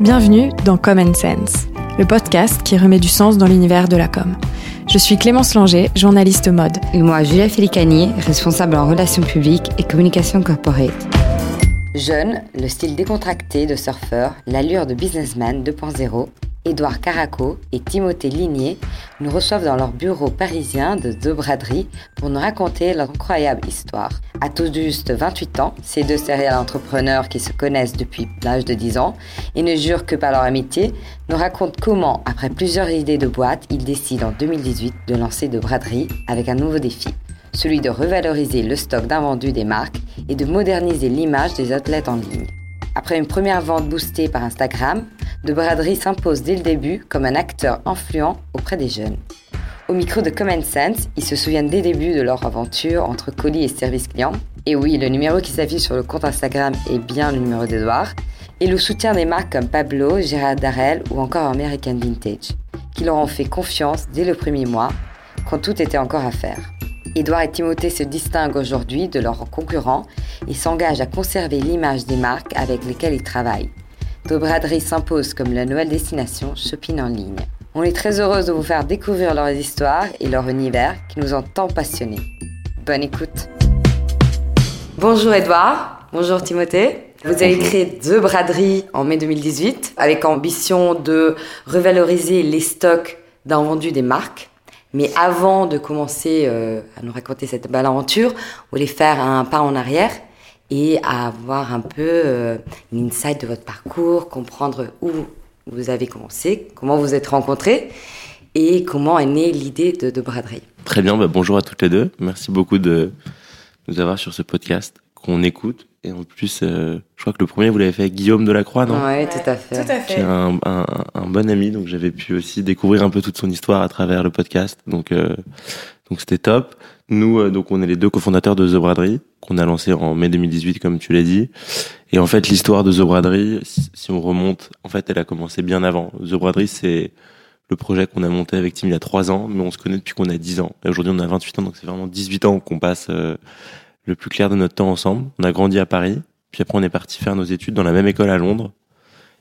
Bienvenue dans Common Sense, le podcast qui remet du sens dans l'univers de la com. Je suis Clémence Langer, journaliste mode. Et moi, Julia Félicani, responsable en relations publiques et communication corporate. Jeune, le style décontracté de surfeur, l'allure de businessman 2.0 Édouard Caraco et Timothée Ligné nous reçoivent dans leur bureau parisien de deux braderies pour nous raconter leur incroyable histoire. À tous juste 28 ans, ces deux serial entrepreneurs qui se connaissent depuis l'âge de 10 ans et ne jurent que par leur amitié nous racontent comment, après plusieurs idées de boîte, ils décident en 2018 de lancer deux braderies avec un nouveau défi celui de revaloriser le stock d'invendus des marques et de moderniser l'image des athlètes en ligne. Après une première vente boostée par Instagram, De Braderie s'impose dès le début comme un acteur influent auprès des jeunes. Au micro de Common Sense, ils se souviennent des débuts de leur aventure entre colis et service client. Et oui, le numéro qui s'affiche sur le compte Instagram est bien le numéro d'Edouard. Et le soutien des marques comme Pablo, Gérard Darrell ou encore American Vintage, qui leur ont fait confiance dès le premier mois, quand tout était encore à faire. Édouard et Timothée se distinguent aujourd'hui de leurs concurrents et s'engagent à conserver l'image des marques avec lesquelles ils travaillent. Dobraderie s'impose comme la nouvelle destination shopping en ligne. On est très heureuse de vous faire découvrir leurs histoires et leur univers qui nous ont tant passionnés. Bonne écoute. Bonjour Edouard, bonjour Timothée. Vous avez créé deux braderies en mai 2018 avec ambition de revaloriser les stocks d'invendus des marques. Mais avant de commencer euh, à nous raconter cette belle aventure, on voulait faire un pas en arrière et avoir un peu euh, une insight de votre parcours, comprendre où vous avez commencé, comment vous êtes rencontrés et comment est née l'idée de, de braderie. Très bien, bah bonjour à toutes les deux. Merci beaucoup de nous avoir sur ce podcast qu'on écoute. Et en plus, euh, je crois que le premier, vous l'avez fait avec Guillaume Delacroix, non? Oui, tout à fait. Tout à Qui est fait. un, un, un bon ami, donc j'avais pu aussi découvrir un peu toute son histoire à travers le podcast. Donc, euh, donc c'était top. Nous, euh, donc on est les deux cofondateurs de The Braderie, qu'on a lancé en mai 2018, comme tu l'as dit. Et en fait, l'histoire de The Braderie, si si on remonte, en fait, elle a commencé bien avant. The Braderie, c'est le projet qu'on a monté avec Tim il y a trois ans, mais on se connaît depuis qu'on a 10 ans. Et aujourd'hui, on a 28 ans, donc c'est vraiment 18 ans qu'on passe euh, le plus clair de notre temps ensemble. On a grandi à Paris, puis après on est parti faire nos études dans la même école à Londres.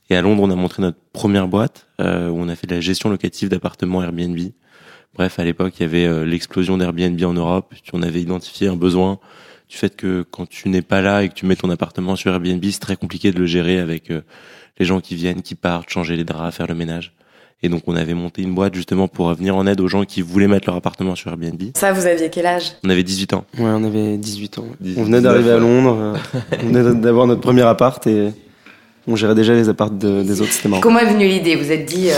Et à Londres, on a montré notre première boîte euh, où on a fait de la gestion locative d'appartements Airbnb. Bref, à l'époque, il y avait euh, l'explosion d'Airbnb en Europe. On avait identifié un besoin du fait que quand tu n'es pas là et que tu mets ton appartement sur Airbnb, c'est très compliqué de le gérer avec euh, les gens qui viennent, qui partent, changer les draps, faire le ménage. Et donc, on avait monté une boîte justement pour venir en aide aux gens qui voulaient mettre leur appartement sur Airbnb. Ça, vous aviez quel âge? On avait 18 ans. Ouais, on avait 18 ans. 18, on venait d'arriver à 19, Londres, euh, on venait d'avoir notre premier appart et on gérait déjà les apparts de- des autres, c'était marrant. Comment est venue l'idée? Vous êtes dit... euh,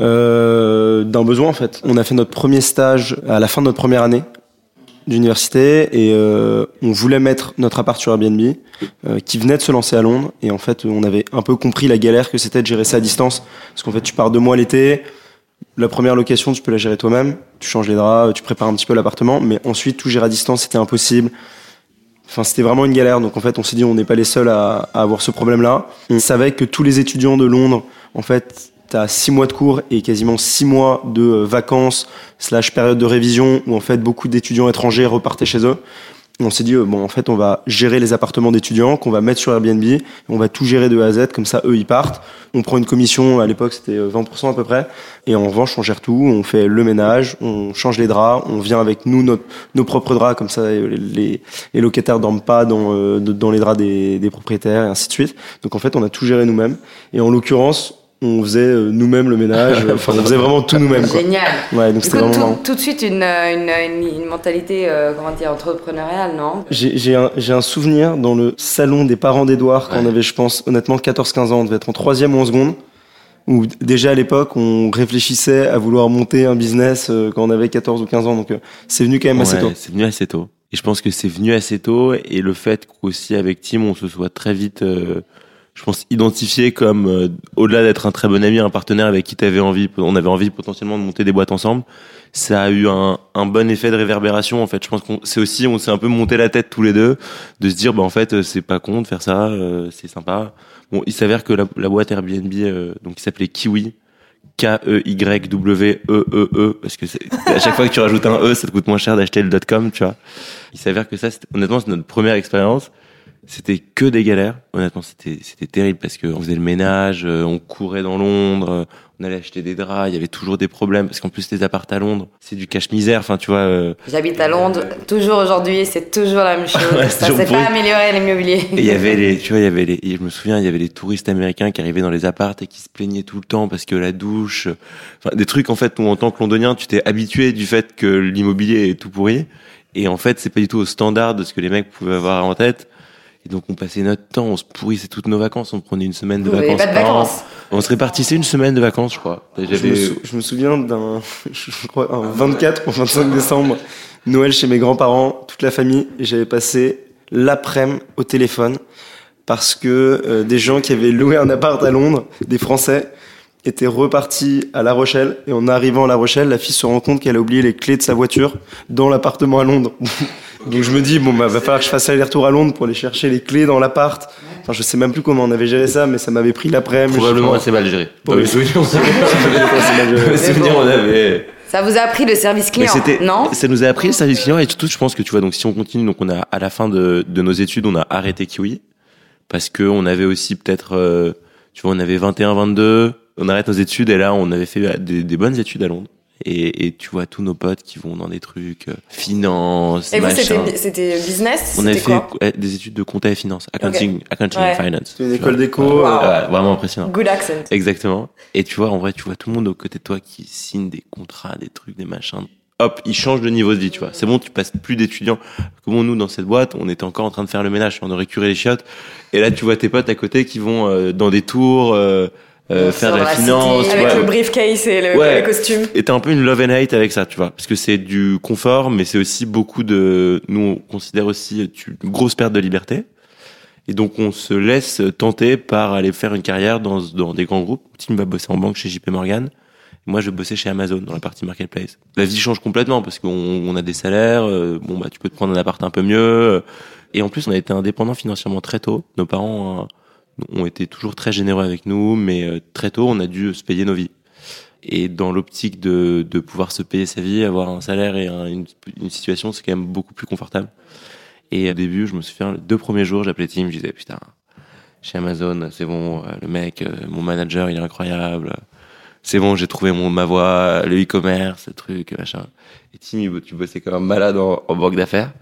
Euh, D'un besoin en fait. On a fait notre premier stage à la fin de notre première année d'université et euh, on voulait mettre notre appart sur Airbnb euh, qui venait de se lancer à Londres et en fait on avait un peu compris la galère que c'était de gérer ça à distance parce qu'en fait tu pars deux mois l'été la première location tu peux la gérer toi-même tu changes les draps tu prépares un petit peu l'appartement mais ensuite tout gérer à distance c'était impossible Enfin, c'était vraiment une galère. Donc, en fait, on s'est dit, on n'est pas les seuls à, à avoir ce problème-là. On savait que tous les étudiants de Londres, en fait, t'as six mois de cours et quasiment six mois de euh, vacances slash période de révision où, en fait, beaucoup d'étudiants étrangers repartaient chez eux. On s'est dit, euh, bon, en fait, on va gérer les appartements d'étudiants qu'on va mettre sur Airbnb. On va tout gérer de A à Z. Comme ça, eux, ils partent. On prend une commission. À l'époque, c'était euh, 20% à peu près. Et en revanche, on gère tout. On fait le ménage. On change les draps. On vient avec nous, notre, nos propres draps. Comme ça, euh, les, les locataires dorment pas dans, euh, dans les draps des, des propriétaires et ainsi de suite. Donc en fait, on a tout géré nous-mêmes. Et en l'occurrence, on faisait euh, nous-mêmes le ménage. Enfin, on faisait vraiment tout nous-mêmes. quoi. Génial Ouais, donc c'était vraiment tout, tout de suite, une, euh, une, une, une mentalité, euh, comment dire, entrepreneuriale, non? J'ai j'ai un, j'ai un souvenir dans le salon des parents d'Edouard quand on avait, je pense, honnêtement 14-15 ans, on devait être en troisième ou en seconde, où déjà à l'époque on réfléchissait à vouloir monter un business euh, quand on avait 14 ou 15 ans, donc euh, c'est venu quand même assez Ouais, tôt. C'est venu assez tôt. Et je pense que c'est venu assez tôt et le fait qu'aussi avec Tim on se soit très vite, euh, je pense, identifié comme euh, au-delà d'être un très bon ami, un partenaire avec qui t'avais envie, on avait envie potentiellement de monter des boîtes ensemble. Ça a eu un, un bon effet de réverbération en fait. Je pense qu'on c'est aussi on s'est un peu monté la tête tous les deux de se dire bah en fait euh, c'est pas con de faire ça, euh, c'est sympa. Bon, il s'avère que la, la boîte Airbnb euh, donc qui s'appelait Kiwi K-E-Y-W-E-E-E, E parce que à chaque fois que tu rajoutes un E, ça te coûte moins cher d'acheter le .com, tu vois. Il s'avère que ça, honnêtement, c'est notre première expérience. C'était que des galères. Honnêtement, c'était c'était terrible parce qu'on faisait le ménage, euh, on courait dans Londres, euh, on allait acheter des draps, il y avait toujours des problèmes parce qu'en plus les appartes à Londres, c'est du cache-misère. Enfin, tu vois. euh, J'habite à Londres, toujours aujourd'hui, c'est toujours la même chose. Ouais, ça s'est pas amélioré l'immobilier. Il y avait les, tu vois, il y avait les, je me souviens, il y avait les touristes américains qui arrivaient dans les appartes et qui se plaignaient tout le temps parce que la douche, enfin, des trucs, en fait, où en tant que londonien, tu t'es habitué du fait que l'immobilier est tout pourri. Et en fait, c'est pas du tout au standard de ce que les mecs pouvaient avoir en tête. Et donc, on passait notre temps, on se pourrissait toutes nos vacances, on prenait une semaine de Vous vacances pas de par an. vacances. On se répartissait une semaine de vacances, je crois. Je me, J'avais, sou- je me souviens d'un, je crois, un 24 ou 25 décembre, Noël chez mes grands-parents, toute la famille, et j'avais passé l'après-midi au téléphone parce que euh, des gens qui avaient loué un appart à Londres, des Français, étaient repartis à La Rochelle, et en arrivant à La Rochelle, la fille se rend compte qu'elle a oublié les clés de sa voiture dans l'appartement à Londres. Donc je me dis, bon, bah, va falloir que je fasse aller-retour à Londres pour aller chercher les clés dans l'appart. Enfin, je sais même plus comment on avait géré ça, mais ça m'avait pris l'après-midi. probablement assez mal géré. Dans Oui. mes souvenirs, on avait- Ça vous a appris le service client, non ça nous a appris le service client et surtout, je pense que tu vois, donc si on continue, donc on a à la fin de, de nos études, on a arrêté Kiwi parce que on avait aussi peut-être, euh, tu vois, on avait 21, 22, on arrête nos études et là, on avait fait des, des bonnes études à Londres. Et, et tu vois tous nos potes qui vont dans des trucs euh, finance, Et vous, machin. c'était c'était business on avait C'était fait euh, des études de compta et finance, accounting, accounting Ouais. and finance. C'est une école vois. d'éco. Ouais, euh, ouais, vraiment impressionnant. Good accent. Exactement. Et tu vois, en vrai, tu vois tout le monde aux côtés de toi qui signe des contrats, des trucs, des machins. Hop, ils changent de niveau de vie, tu vois. C'est bon, tu passes plus d'étudiants. Comment nous, dans cette boîte, on était encore en train de faire le ménage, on aurait curé les chiottes. Et là, tu vois tes potes à côté qui vont euh, dans des tours, euh, faire de la la finance. Avec vois. le briefcase et le, Ouais. Et t'as un peu une love and hate avec ça, tu vois. Parce que c'est du confort, mais c'est aussi beaucoup de, nous, on considère aussi une grosse perte de liberté. Et donc, on se laisse tenter par aller faire une carrière dans, dans des grands groupes. Tim va bosser en banque chez JP Morgan. Moi, je bossais chez Amazon dans la partie marketplace. La vie change complètement parce qu'on on a des salaires. euh, bon, bah, tu peux te prendre un appart un peu mieux. Et en plus, on a été indépendant financièrement très tôt. Nos parents ont été toujours très généreux avec nous, mais euh, très tôt, on a dû se payer nos vies. Et dans l'optique de, de pouvoir se payer sa vie, avoir un salaire et un- une, une situation, c'est quand même beaucoup plus confortable. Et au début, je me souviens, les deux premiers jours, j'appelais Tim, je disais, putain, chez Amazon, c'est bon, euh, le mec, euh, mon manager, il est incroyable. C'est bon, j'ai trouvé mon, ma voie, le e-commerce, le truc, machin. Et Tim, tu bossais comme un malade en, en banque d'affaires.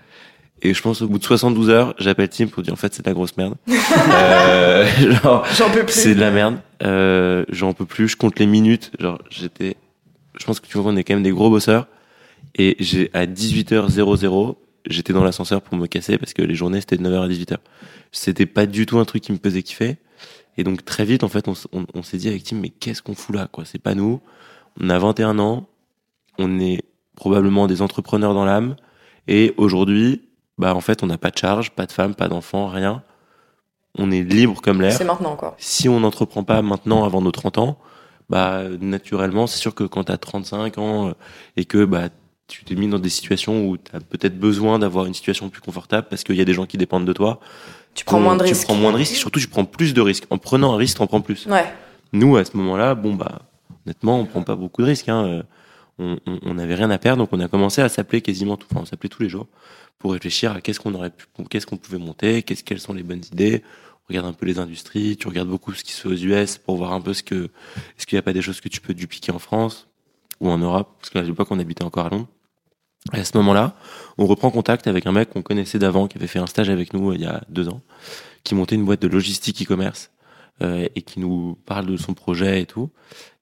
Et je pense au bout de 72 heures, j'appelle Tim pour dire en fait c'est de la grosse merde. euh, genre, J'en peux plus. c'est de la merde. Euh, j'en peux plus. Je compte les minutes. Genre, j'étais. Je pense que tu vois, on est quand même des gros bosseurs. Et j'ai à 18h00, j'étais dans l'ascenseur pour me casser parce que les journées c'était de 9h à 18h. C'était pas du tout un truc qui me faisait kiffer. Et donc très vite, en fait, on, on s'est dit avec Tim, mais qu'est-ce qu'on fout là, quoi? C'est pas nous. On a 21 ans. On est probablement des entrepreneurs dans l'âme. Et aujourd'hui, bah en fait, on n'a pas de charge, pas de femme, pas d'enfant, rien. On est libre comme l'air C'est maintenant, quoi. si on n'entreprend pas maintenant avant nos 30 ans, bah naturellement, c'est sûr que quand tu as 35 ans euh, et que bah tu t'es mis dans des situations où tu as peut-être besoin d'avoir une situation plus confortable parce qu'il y a des gens qui dépendent de toi, Tu prends moins de tu risques. prends moins de risques, surtout tu prends plus de risques. En prenant un risque, tu en prends plus. Ouais. Nous, à ce moment-là, bon bah honnêtement, on prend pas beaucoup de risques. Hein. Euh, on n'avait rien à perdre, donc on a commencé à s'appeler quasiment tout, enfin on s'appelait tous les jours pour réfléchir à qu'est-ce qu'on aurait pu, qu'est-ce qu'on pouvait monter, qu'est-ce quelles sont les bonnes idées. On regarde un peu les industries, tu regardes beaucoup ce qui se fait aux US pour voir un peu ce que est-ce qu'il n'y a pas des choses que tu peux dupliquer en France ou en Europe, parce qu'à l'époque on habitait encore à Londres. Et à ce moment-là, on reprend contact avec un mec qu'on connaissait d'avant, qui avait fait un stage avec nous euh, il y a deux ans, qui montait une boîte de logistique e-commerce euh, et qui nous parle de son projet et tout.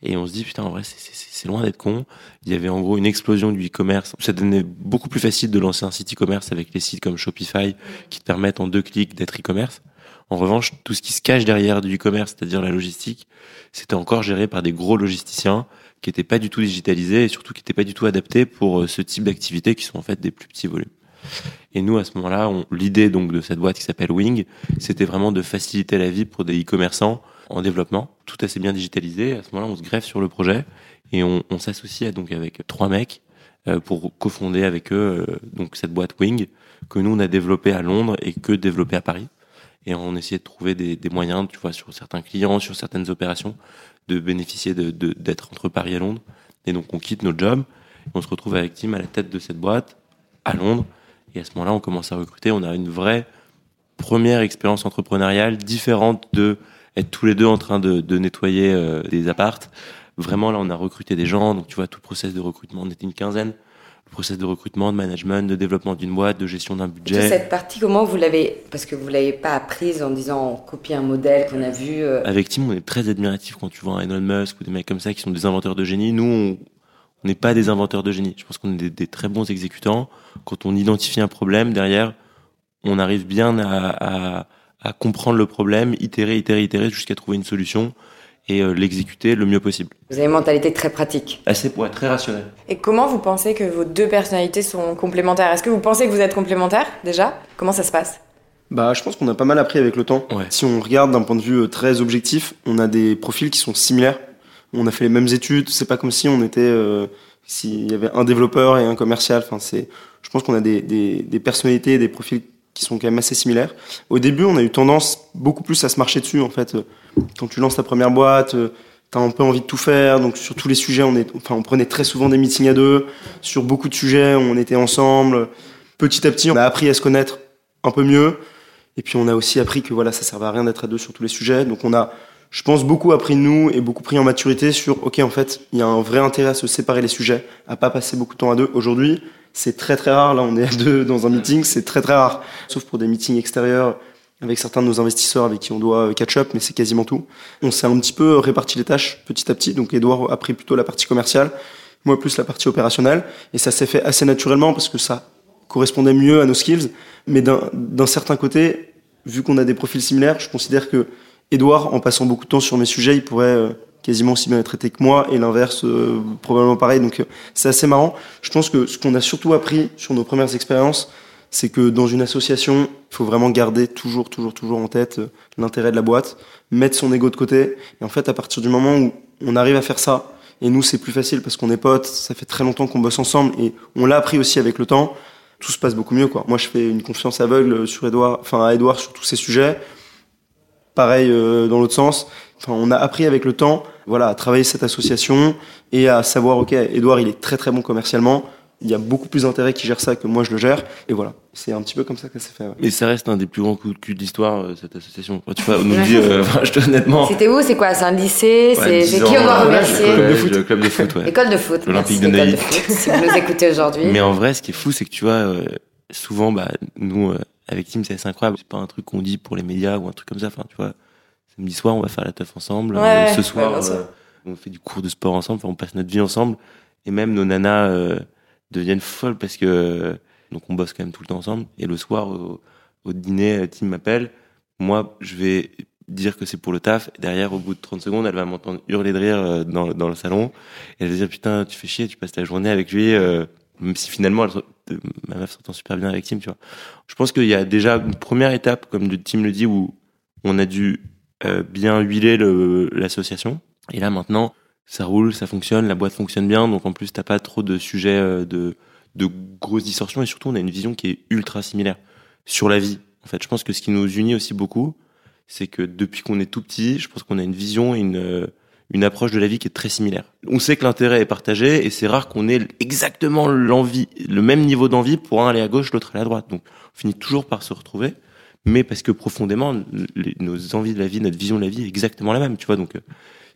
Et on se dit, putain, en vrai, c'est- loin d'être con. Il y avait en gros une explosion du e-commerce. Ça devenait beaucoup plus facile de lancer un site e-commerce avec les sites comme Shopify qui te permettent en deux clics d'être e-commerce. En revanche, tout ce qui se cache derrière du e-commerce, c'est-à-dire la logistique, c'était encore géré par des gros logisticiens qui n'étaient pas du tout digitalisés et surtout qui n'étaient pas du tout adaptés pour euh, ce type d'activités qui sont en fait des plus petits volumes. Et nous, à ce moment-là, l'idée donc de cette boîte qui s'appelle Wing, c'était vraiment de faciliter la vie pour des e-commerçants en développement, tout assez bien digitalisé. À ce moment-là, on se greffe sur le projet et on, s'associe donc avec trois mecs euh, pour cofonder avec eux euh, donc cette boîte Wing que nous on a développée à Londres et que développée à Paris. Et on essayait de trouver des, moyens, tu vois, sur certains clients, sur certaines opérations, de bénéficier d'être entre Paris et Londres. Et donc on quitte notre job, on se retrouve avec Tim à la tête de cette boîte à Londres. Et à ce moment-là, on commence à recruter. On a une vraie première expérience entrepreneuriale différente de être tous les deux en train de, de nettoyer euh, des appartes. Vraiment, là, on a recruté des gens. Donc, tu vois, tout le process de recrutement, on était une quinzaine. Le process de recrutement, de management, de développement d'une boîte, de gestion d'un budget. Cette partie, comment vous l'avez Parce que vous l'avez pas apprise en disant on copie un modèle qu'on a vu. Euh... Avec Tim, on est très admiratif quand tu vois un Elon Musk ou des mecs comme ça qui sont des inventeurs de génie. Nous, on n'est pas des inventeurs de génie. Je pense qu'on est des, des, très bons exécutants. Quand on identifie un problème derrière, on arrive bien à, à, à comprendre le problème, itérer, itérer, itérer jusqu'à trouver une solution et euh, l'exécuter le mieux possible. Vous avez une mentalité très pratique. Assez, ouais, très rationnelle. Et comment vous pensez que vos deux personnalités sont complémentaires? Est-ce que vous pensez que vous êtes complémentaires déjà? Comment ça se passe? Bah, je pense qu'on a pas mal appris avec le temps. Ouais. Si on regarde d'un point de vue euh, très objectif, on a des profils qui sont similaires. On a fait les mêmes études. C'est pas comme si on était, euh, s'il y avait un développeur et un commercial. Enfin, c'est, je pense qu'on a des, des, des personnalités, des profils qui sont quand même assez similaires. Au début, on a eu tendance beaucoup plus à se marcher dessus. En fait, quand tu lances ta première boîte, t'as un peu envie de tout faire. Donc sur tous les sujets, on est, enfin, on prenait très souvent des meetings à deux. Sur beaucoup de sujets, on était ensemble. Petit à petit, on a appris à se connaître un peu mieux. Et puis on a aussi appris que voilà, ça servait à rien d'être à deux sur tous les sujets. Donc on a, je pense, beaucoup appris de nous et beaucoup pris en maturité sur, ok, en fait, il y a un vrai intérêt à se séparer les sujets, à pas passer beaucoup de temps à deux. Aujourd'hui, c'est très très rare. Là, on est à deux dans un meeting, c'est très très rare. Sauf pour des meetings extérieurs avec certains de nos investisseurs avec qui on doit catch up, mais c'est quasiment tout. On s'est un petit peu réparti les tâches petit à petit. Donc Edouard a pris plutôt la partie commerciale, moi plus la partie opérationnelle. Et ça s'est fait assez naturellement parce que ça correspondait mieux à nos skills. Mais d'un certain côté, vu qu'on a des profils similaires, je considère que Edouard, en passant beaucoup de temps sur mes sujets, il pourrait euh, quasiment aussi bien être traité que moi, et l'inverse, euh, probablement pareil. Donc euh, c'est assez marrant. Je pense que ce qu'on a surtout appris sur nos premières expériences, c'est que dans une association, il faut vraiment garder toujours, toujours, toujours en tête l'intérêt de la boîte, mettre son ego de côté. Et en fait, à partir du moment où on arrive à faire ça, et nous, c'est plus facile parce qu'on est potes, ça fait très longtemps qu'on bosse ensemble, et on l'a appris aussi avec le temps, tout se passe beaucoup mieux, quoi. Moi, je fais une confiance aveugle sur Edouard, enfin, à Edouard sur tous ces sujets. Pareil, euh, dans l'autre sens. Enfin, on a appris avec le temps, voilà, à travailler cette association et à savoir, ok, Edouard, il est très très bon commercialement il y a beaucoup plus d'intérêt qui gère ça que moi je le gère. Et voilà, c'est un petit peu comme ça que ça s'est fait. Ouais. Et ça reste un des plus grands coups de cul de l'histoire, euh, cette association. Tu vois, on nous dit, euh, je te honnêtement. C'était où? C'est quoi? C'est un lycée? Ouais, C'est 10 qui on doit remercier? collège, de foot. le club de foot, ouais. École de foot. L'Olympique merci, de Neuilly. foot. Si vous nous écoutez aujourd'hui. Mais en vrai, ce qui est fou, c'est que tu vois, euh, souvent, bah, nous, euh, avec Tim, c'est assez incroyable. C'est pas un truc qu'on dit pour les médias ou un truc comme ça. Enfin, tu vois, samedi soir, on va faire la teuf ensemble. Ouais, Euh, ce soir, ouais, euh, on fait du cours de sport ensemble. Enfin, on passe notre vie ensemble. Et même nos nanas euh, deviennent folles parce que donc on bosse quand même tout le temps ensemble. Et le soir, au, au dîner, Tim m'appelle. Moi, je vais dire que c'est pour le taf. Et derrière, au bout de 30 secondes, elle va m'entendre hurler de rire dans, dans le salon. Et elle va dire, putain, tu fais chier, tu passes la journée avec lui. euh, même si finalement, elle, ma meuf s'entend super bien avec Tim, tu vois. Je pense qu'il y a déjà une première étape, comme Tim le dit, où on a dû euh, bien huiler le- l'association. Et là, maintenant, ça roule, ça fonctionne, la boîte fonctionne bien. Donc, en plus, t'as pas trop de sujets euh, de, de grosses distorsions. Et surtout, on a une vision qui est ultra similaire sur la vie. En fait, je pense que ce qui nous unit aussi beaucoup, c'est que depuis qu'on est tout petit, je pense qu'on a une vision et une, euh, une approche de la vie qui est très similaire. On sait que l'intérêt est partagé et c'est rare qu'on ait exactement l'envie, le même niveau d'envie pour un aller à gauche, l'autre aller à droite. Donc, on finit toujours par se retrouver, mais parce que profondément, les- nos envies de la vie, notre vision de la vie est exactement la même, tu vois. Donc, euh,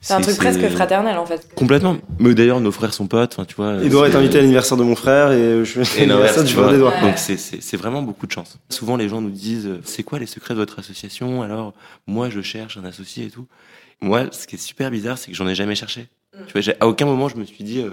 C'est un truc presque fraternel en fait. Complètement. Mais d'ailleurs, nos frères sont potes, enfin, tu vois. Edouard est invité à l'anniversaire de mon frère et je et fais l'inverse, l'anniversaire du vois. frère d'Edouard. Donc c'est vraiment beaucoup de chance. Souvent les gens nous disent euh, c'est quoi les secrets de votre association? Alors moi je cherche un associé et tout. Moi ce qui est super bizarre c'est que j'en ai jamais cherché. Tu vois, à aucun moment je me suis dit euh,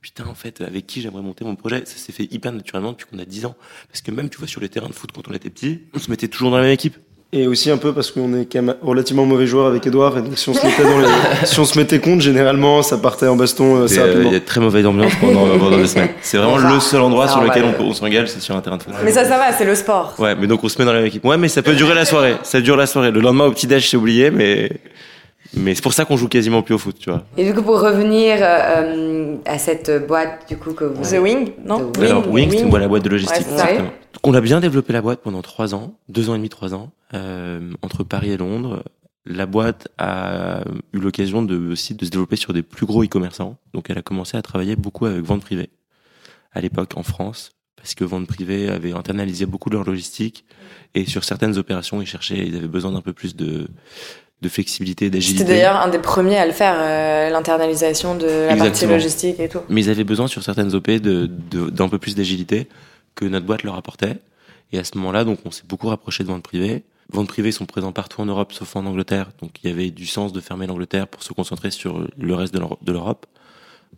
putain en fait avec qui j'aimerais monter mon projet. Ça s'est fait hyper naturellement depuis qu'on a 10 ans. Parce que même tu vois sur les terrains de foot quand on était petit, on se mettait toujours dans la même équipe. Et aussi un peu parce qu'on est quand même relativement mauvais joueur avec Edouard et donc si on se mettait dans les, si on se mettait contre généralement ça partait en baston euh, assez euh, rapidement. Il y a de très mauvaise ambiance pendant, pendant deux semaines. C'est vraiment le seul endroit sur on lequel on, on s'engage, c'est sur un terrain de foot. Mais ça, ça va, c'est le sport. Ouais, mais donc on se met dans la même équipe. Ouais, mais ça peut durer la soirée. Ça dure la soirée. Le lendemain au petit déj, c'est oublié, mais mais c'est pour ça qu'on joue quasiment plus au foot, tu vois. Et du coup, pour revenir euh, à cette boîte, du coup, que vous. The Wing, non The Alors Wing, c'est une boîte- la boîte de logistique. Ouais, on a bien développé la boîte pendant trois ans, deux ans et demi, trois ans, euh, entre Paris et Londres. La boîte a eu l'occasion de aussi de se développer sur des plus gros e-commerçants. Donc elle a commencé à travailler beaucoup avec vente privée à l'époque en France parce que vente privée avait internalisé beaucoup de leur logistique et sur certaines opérations, ils cherchaient, ils avaient besoin d'un peu plus de de flexibilité, d'agilité. C'était d'ailleurs un des premiers à le faire, euh, l'internalisation de la partie logistique et tout. Mais ils avaient besoin sur certaines OP de- d'un peu plus d'agilité que notre boîte leur apportait. Et à ce moment-là, donc on s'est beaucoup rapproché de vente privée. Vente privée sont présents partout en Europe, sauf en Angleterre. Donc il y avait du sens de fermer l'Angleterre pour se concentrer sur le reste de l'Europe.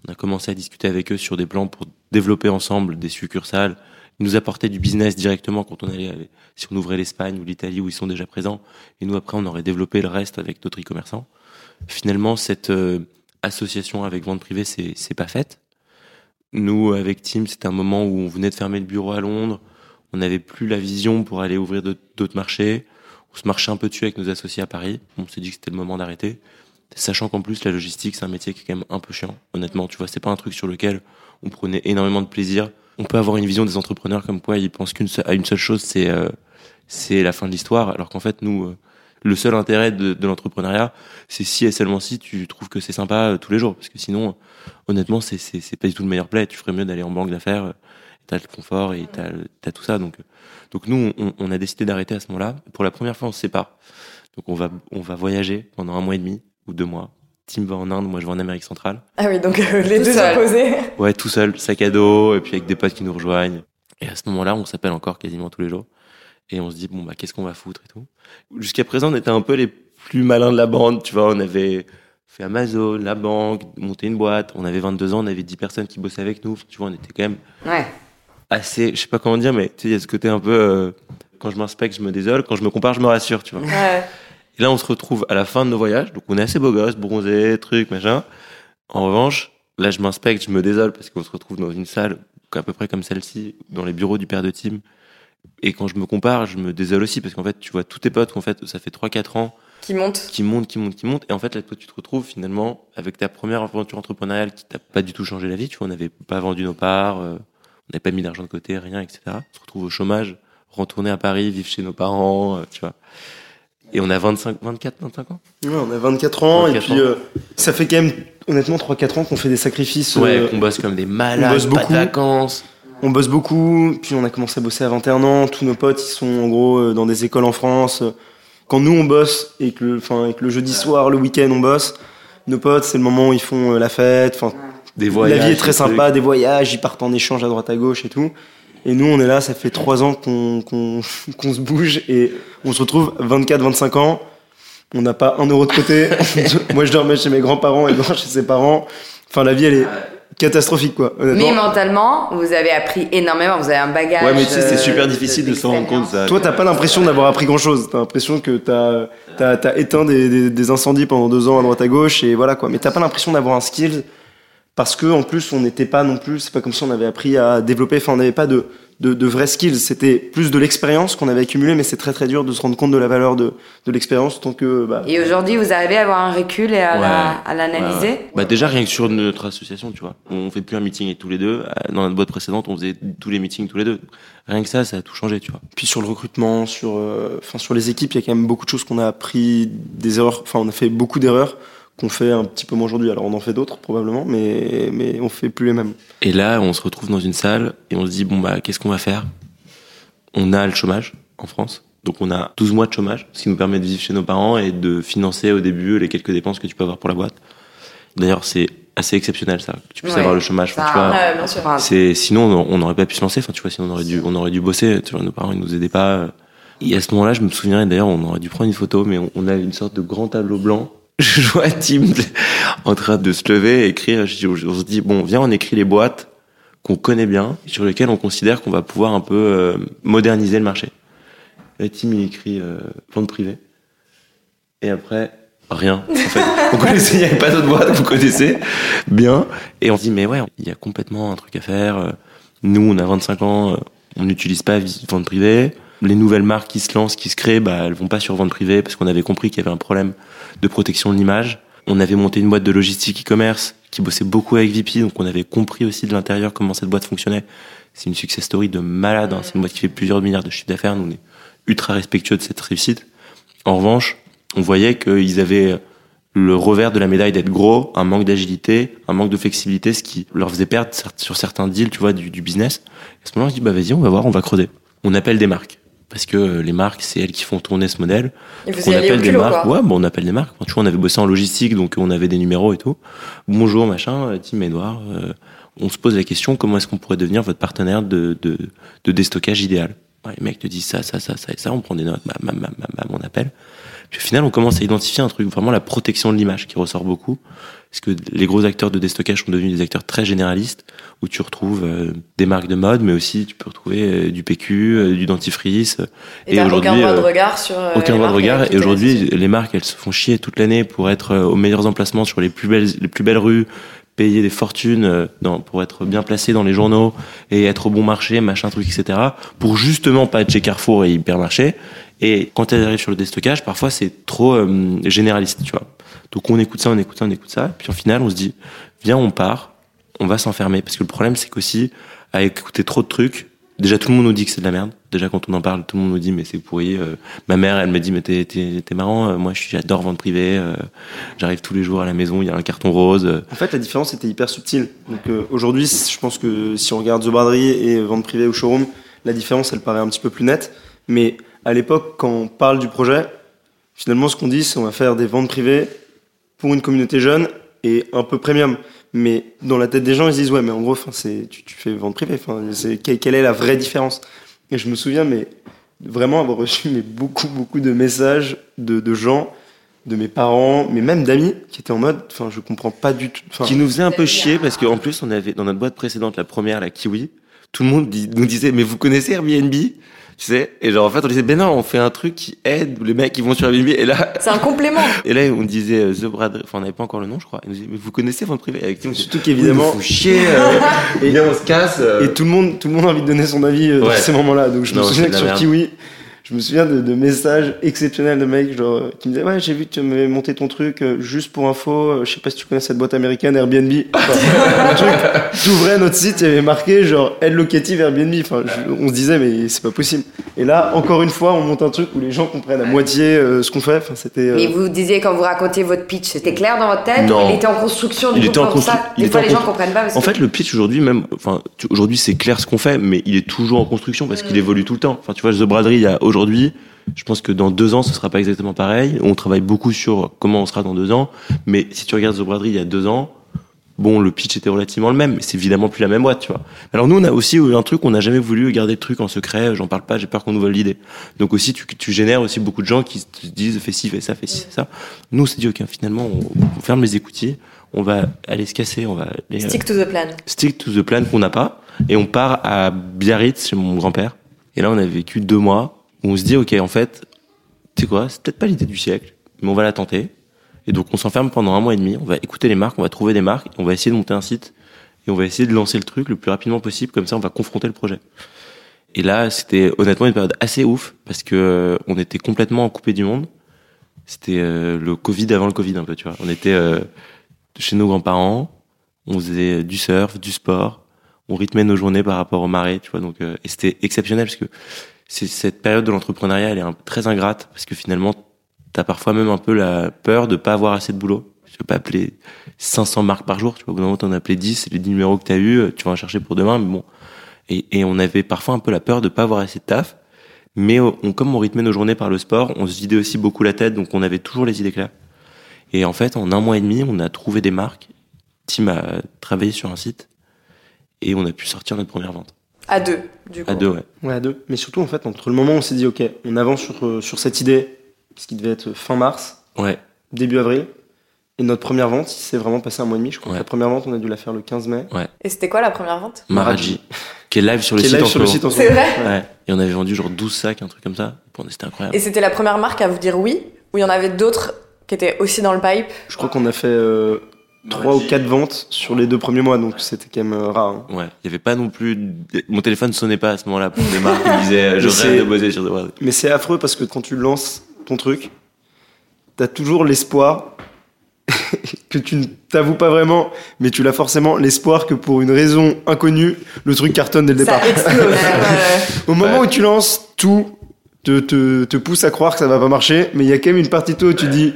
On a commencé à discuter avec eux sur des plans pour développer ensemble des succursales. Ils nous apportaient du business directement quand on allait, si on ouvrait l'Espagne ou l'Italie où ils sont déjà présents. Et nous après, on aurait développé le reste avec d'autres e-commerçants. Finalement, cette euh, association avec vente privée, c'est c'est pas faite. Nous, avec Tim, c'était un moment où on venait de fermer le bureau à Londres. On n'avait plus la vision pour aller ouvrir d'autres marchés. On se marchait un peu dessus avec nos associés à Paris. On s'est dit que c'était le moment d'arrêter. Sachant qu'en plus, la logistique, c'est un métier qui est quand même un peu chiant. Honnêtement, tu vois, c'est pas un truc sur lequel on prenait énormément de plaisir. On peut avoir une vision des entrepreneurs comme quoi ils pensent qu'une à une seule chose, c'est euh, c'est la fin de l'histoire. Alors qu'en fait, nous, euh, le seul intérêt de, de l'entrepreneuriat, c'est si et seulement si tu trouves que c'est sympa euh, tous les jours. Parce que sinon, honnêtement, c'est c'est pas du tout le meilleur play. Tu ferais mieux d'aller en banque d'affaires. euh, T'as le confort et t'as t'as tout ça. Donc euh, donc nous, on, on a décidé d'arrêter à ce moment-là. Pour la première fois, on se sépare. Donc on va on va voyager pendant un mois et demi ou deux mois. Tim va en Inde, moi je vais en Amérique centrale. Ah oui, donc euh, les Tout deux opposés. Ouais, tout seul, sac à dos, et puis avec des potes qui nous rejoignent. Et à ce moment-là, on s'appelle encore quasiment tous les jours. Et on se dit, bon, bah, qu'est-ce qu'on va foutre et tout. Jusqu'à présent, on était un peu les plus malins de la bande, tu vois. On avait fait Amazon, la banque, monté une boîte. On avait 22 ans, on avait 10 personnes qui bossaient avec nous. Tu vois, on était quand même Ouais. assez, je sais pas comment dire, mais tu sais, il y a ce côté un peu, euh, quand je m'inspecte, je me désole. Quand je me compare, je me rassure, tu vois. Ouais. Et là, on se retrouve à la fin de nos voyages. Donc, on est assez beau gosse, bronzé, truc, machin. En revanche, là, je m'inspecte, je me désole parce qu'on se retrouve dans une salle à peu près comme celle-ci, dans les bureaux du père de Tim. Et quand je me compare, je me désole aussi parce qu'en fait, tu vois tous tes potes, en fait, ça fait 3-4 ans, Qui monte. qui montent, qui montent, qui montent. Et en fait, là, toi, tu te retrouves finalement avec ta première aventure entrepreneuriale qui t'a pas du tout changé la vie. Tu vois, on n'avait pas vendu nos parts, euh, on n'avait pas mis d'argent de côté, rien, etc. On se retrouve au chômage, retourner à Paris, vivre chez nos parents, euh, tu vois. Et on a 25, 24, 25 ans. Ouais, on a 24 ans 24 et puis ans. euh, ça fait quand même honnêtement 3-4 ans qu'on fait des sacrifices. Ouais, euh, qu'on bosse comme des malades, on bosse pas beaucoup. de vacances. on bosse beaucoup, puis on a commencé à bosser à 21 ans. Tous nos potes, ils sont en gros euh, dans des écoles en France. Quand nous on bosse et que le, enfin, et que le jeudi soir, le week-end on bosse, nos potes c'est le moment où ils font la fête. Enfin, Des voyages. la vie est très trucs. sympa, des voyages, ils partent en échange à droite à gauche et tout. Et nous, on est là, ça fait trois ans qu'on qu'on qu'on se bouge et on se retrouve 24-25 ans. On n'a pas un euro de côté. Moi, je dormais chez mes grands-parents et chez ses parents. Enfin, la vie, elle est catastrophique, quoi. Mais mentalement, vous avez appris énormément, vous avez un bagage. Ouais, mais tu sais, c'est euh, super difficile de s'en rendre compte, ça. Toi, t'as pas l'impression d'avoir appris grand-chose. T'as l'impression que t'as as, as éteint des, des, des incendies pendant deux ans à droite à gauche et voilà quoi. Mais t'as pas l'impression d'avoir un skill parce que en plus, on n'était pas non plus. C'est pas comme si on avait appris à développer. Enfin, on n'avait pas de de, de vrais skills. C'était plus de l'expérience qu'on avait accumulé, mais c'est très très dur de se rendre compte de la valeur de de l'expérience tant que bah, Et aujourd'hui, vous arrivez à avoir un recul et à Ouais. la- à l'analyser Ouais, ouais. Bah déjà rien que sur notre association, tu vois, on fait plus un meeting tous les deux. Euh, Dans notre boîte précédente, on faisait tous les meetings tous les deux. Rien que ça, ça a tout changé, tu vois. Puis sur le recrutement, sur, euh, enfin sur les équipes, il y a quand même beaucoup de choses qu'on a appris, des erreurs. Enfin, on a fait beaucoup d'erreurs qu'on fait un petit peu moins aujourd'hui. Alors on en fait d'autres probablement, mais mais on fait plus les mêmes. Et là, on se retrouve dans une salle et on se dit bon bah qu'est-ce qu'on va faire? On a le chômage en France. Donc on a 12 mois de chômage, ce qui nous permet de vivre chez nos parents et de financer au début les quelques dépenses que tu peux avoir pour la boîte. D'ailleurs, c'est assez exceptionnel ça, que tu puisses Ouais. avoir le chômage. Enfin, tu vois, C'est sinon on n'aurait pas pu se lancer. Enfin, tu vois, sinon on aurait dû on aurait dû bosser. Tu vois, nos parents ils nous aidaient pas. Et à ce moment-là, je me souviens d'ailleurs, on aurait dû prendre une photo, mais on, on avait une sorte de grand tableau blanc. Je vois Tim en train de se lever et écrire. Je dis- on se dit bon, viens, on écrit les boîtes qu'on connaît bien, sur lesquelles on considère qu'on va pouvoir un peu euh, moderniser le marché. Et Tim il écrit euh, vente privée. Et après, rien. En fait, on connaissait, il n'y avait pas d'autres boîtes que vous connaissez bien. Et on se dit, mais ouais, il y a complètement un truc à faire. Euh, Nous, on a 25 ans, euh, on n'utilise pas vente privée. Les nouvelles marques qui se lancent, qui se créent, bah, elles vont pas sur vente privée parce qu'on avait compris qu'il y avait un problème de protection de l'image. On avait monté une boîte de logistique e-commerce qui bossait beaucoup avec VP, donc on avait compris aussi de l'intérieur comment cette boîte fonctionnait. C'est une success story de malade. hein. C'est une boîte qui fait plusieurs milliards de chiffre d'affaires. Nous, on est ultra respectueux de cette réussite. En revanche, on voyait qu'ils avaient le revers de la médaille d'être gros, un manque d'agilité, un manque de flexibilité, ce qui leur faisait perdre sur certains deals, tu vois, du, business. À ce moment-là, je dis, bah vas-y, on va voir, on va creuser. On appelle des marques. Parce que les marques, c'est elles qui font tourner ce modèle. Et vous on appelle des culot, marques. quoi. Ouais, bon, on appelle des marques. Tu vois, on avait bossé en logistique, donc on avait des numéros et tout. Bonjour, machin, euh, Tim Edouard. euh, on se pose la question, comment est-ce qu'on pourrait devenir votre partenaire de, de, de déstockage idéal? Ouais, Les mecs te disent ça, ça, ça, ça et ça. On prend des notes, bam, bam, bam, bam, bam, on appelle. Puis au final, on commence à identifier un truc, vraiment la protection de l'image qui ressort beaucoup. Parce que les gros acteurs de déstockage sont devenus des acteurs très généralistes, où tu retrouves euh, des marques de mode, mais aussi tu peux retrouver euh, du PQ, euh, du dentifrice. Et, t'as aucun aujourd'hui, droit de euh, regard sur. euh, aucun droit de regard. Et aujourd'hui, les marques, elles se font chier toute l'année pour être euh, aux meilleurs emplacements sur les plus belles, les plus belles rues, payer des fortunes euh, dans, pour être bien placé dans les journaux et être au bon marché, machin truc, etc. Pour justement pas être chez Carrefour et hypermarché. Et quand elles arrivent sur le déstockage, parfois c'est trop euh, généraliste, tu vois. Donc on écoute ça, on écoute ça, on écoute ça. Puis au final, on se dit, viens, on part, on va s'enfermer. Parce que le problème, c'est qu'aussi, à écouter trop de trucs, déjà tout le monde nous dit que c'est de la merde. Déjà quand on en parle, tout le monde nous dit, mais c'est pourri. euh, ma mère, elle me dit, mais t'es, t'es, t'es marrant, euh, moi j'adore vendre privé, euh, j'arrive tous les jours à la maison, il y a un carton rose. euh. En fait, la différence était hyper subtile. Donc euh, aujourd'hui, je pense que si on regarde The Braderie et vente privée au showroom, la différence, elle paraît un petit peu plus nette. Mais à l'époque, quand on parle du projet, finalement, ce qu'on dit, c'est on va faire des ventes privées pour une communauté jeune et un peu premium. Mais dans la tête des gens, ils se disent ouais, mais en gros, enfin, c'est tu, tu fais vente privée. Enfin, c'est quelle, quelle est la vraie différence? Et je me souviens, mais vraiment avoir reçu mais beaucoup, beaucoup de messages de, de gens, de mes parents, mais même d'amis, qui étaient en mode, enfin, je comprends pas du tout. Qui nous faisait un peu chier parce qu'en plus on avait dans notre boîte précédente la première la Kiwi tout le monde dit- nous disait mais vous connaissez Airbnb? Tu sais et genre en fait on disait ben non on fait un truc qui aide les mecs qui vont sur Airbnb et là C'est un complément. et là on disait euh, The Brad enfin on n'avait pas encore le nom je crois ils nous disaient mais vous connaissez votre privé? Avec Tim Surtout qu'évidemment, vous chier euh, Et- viens on se casse euh. Et tout le monde, tout le monde a envie de donner son avis euh, dans Ouais. ces moments-là. Donc je me Non, souviens c'est que sur. Kiwi, je me souviens de, de messages exceptionnels de mecs genre euh, qui me disaient ouais j'ai vu que tu m'avais monté ton truc euh, juste pour info. euh, je sais pas si tu connais cette boîte américaine Airbnb. Enfin, un truc. J'ouvrais notre site, il y avait marqué genre aide locative Airbnb. Enfin, je- on se disait mais c'est pas possible. Et là encore une fois, on monte un truc où les gens comprennent à moitié euh, ce qu'on fait. Enfin c'était. euh, Mais vous disiez quand vous racontiez votre pitch, c'était clair dans votre tête Non. ou il était en construction du Il coup était en ça constru- il Des était fois en les gens comprennent pas parce En que fait, le pitch aujourd'hui, même, enfin, aujourd'hui, c'est clair ce qu'on fait, mais il est toujours en construction parce qu'il évolue tout le temps. Enfin, tu vois, The Braderie, il y a aujourd'hui, je pense que dans deux ans, ce sera pas exactement pareil. On travaille beaucoup sur comment on sera dans deux ans, mais si tu regardes The Braderie il y a deux ans, bon, le pitch était relativement le même, mais c'est évidemment plus la même boîte, tu vois. Alors nous, on a aussi eu un truc, on n'a jamais voulu garder le truc en secret, j'en parle pas, j'ai peur qu'on nous vole l'idée. Donc aussi, tu, tu génères aussi beaucoup de gens qui te disent, fais ci, fais ça, fais ci, fais ça. Nous, on s'est dit, ok, finalement, on, on ferme les écoutilles, on va aller se casser, on va aller, euh, Stick to the plan. stick to the plan qu'on n'a pas et on part à Biarritz chez mon grand-père et là on a vécu deux mois où on se dit ok en fait tu sais quoi c'est peut-être pas l'idée du siècle mais on va la tenter. Et donc on s'enferme pendant un mois et demi on va écouter les marques on va trouver des marques on va essayer de monter un site et on va essayer de lancer le truc le plus rapidement possible comme ça on va confronter le projet. Et là c'était honnêtement une période assez ouf parce que euh, on était complètement coupé du monde. C'était euh, le Covid avant le Covid un peu tu vois. On était euh, chez nos grands-parents on faisait du surf, du sport, on rythmait nos journées par rapport au marais, tu vois. Donc, et c'était exceptionnel parce que cette période de l'entrepreneuriat, elle est un- très ingrate parce que finalement, t'as parfois même un peu la peur de pas avoir assez de boulot. Tu peux pas appeler 500 marques par jour, tu vois. Au bout d'un moment, t'en as appelé 10, les 10 numéros que t'as eu, tu vas en chercher pour demain, mais bon. Et, et on avait parfois un peu la peur de pas avoir assez de taf. Mais on, comme on rythmait nos journées par le sport, on se vidait aussi beaucoup la tête, donc on avait toujours les idées claires. Et en fait, en un mois et demi, on a trouvé des marques. Tim a travaillé sur un site et on a pu sortir notre première vente. À deux, du coup. À deux, ouais. Ouais, à deux. Mais surtout, en fait, entre le moment où on s'est dit, OK, on avance sur, euh, sur cette idée, ce qui devait être fin mars, Ouais. début avril, et notre première vente, il s'est vraiment passé un mois et demi. Je crois Ouais. la première vente, on a dû la faire le 15 mai. Et c'était quoi la première vente? Maraji. Qui est live sur le Qui est site live en sur le site en C'est vrai Ouais. Et on avait vendu genre 12 sacs, un truc comme ça. Bon, c'était incroyable. Et c'était la première marque à vous dire oui Ou il y en avait d'autres qui étaient aussi dans le pipe? Je crois qu'on a fait euh, trois ou quatre ventes sur les deux premiers mois, donc c'était quand même euh, rare. hein. Ouais. Il y avait pas non plus, mon téléphone sonnait pas à ce moment-là pour des marques qui disaient, euh, je Mais c'est- rêve de bosser sur The Braderie. Mais c'est affreux parce que quand tu lances ton truc, t'as toujours l'espoir que tu ne t'avoues pas vraiment, mais tu l'as forcément l'espoir que pour une raison inconnue, le truc cartonne dès le départ. Ça explose. Ouais. Au moment Ouais. où tu lances, tout te, te, te pousse à croire que ça va pas marcher, mais il y a quand même une partie de toi où tu dis,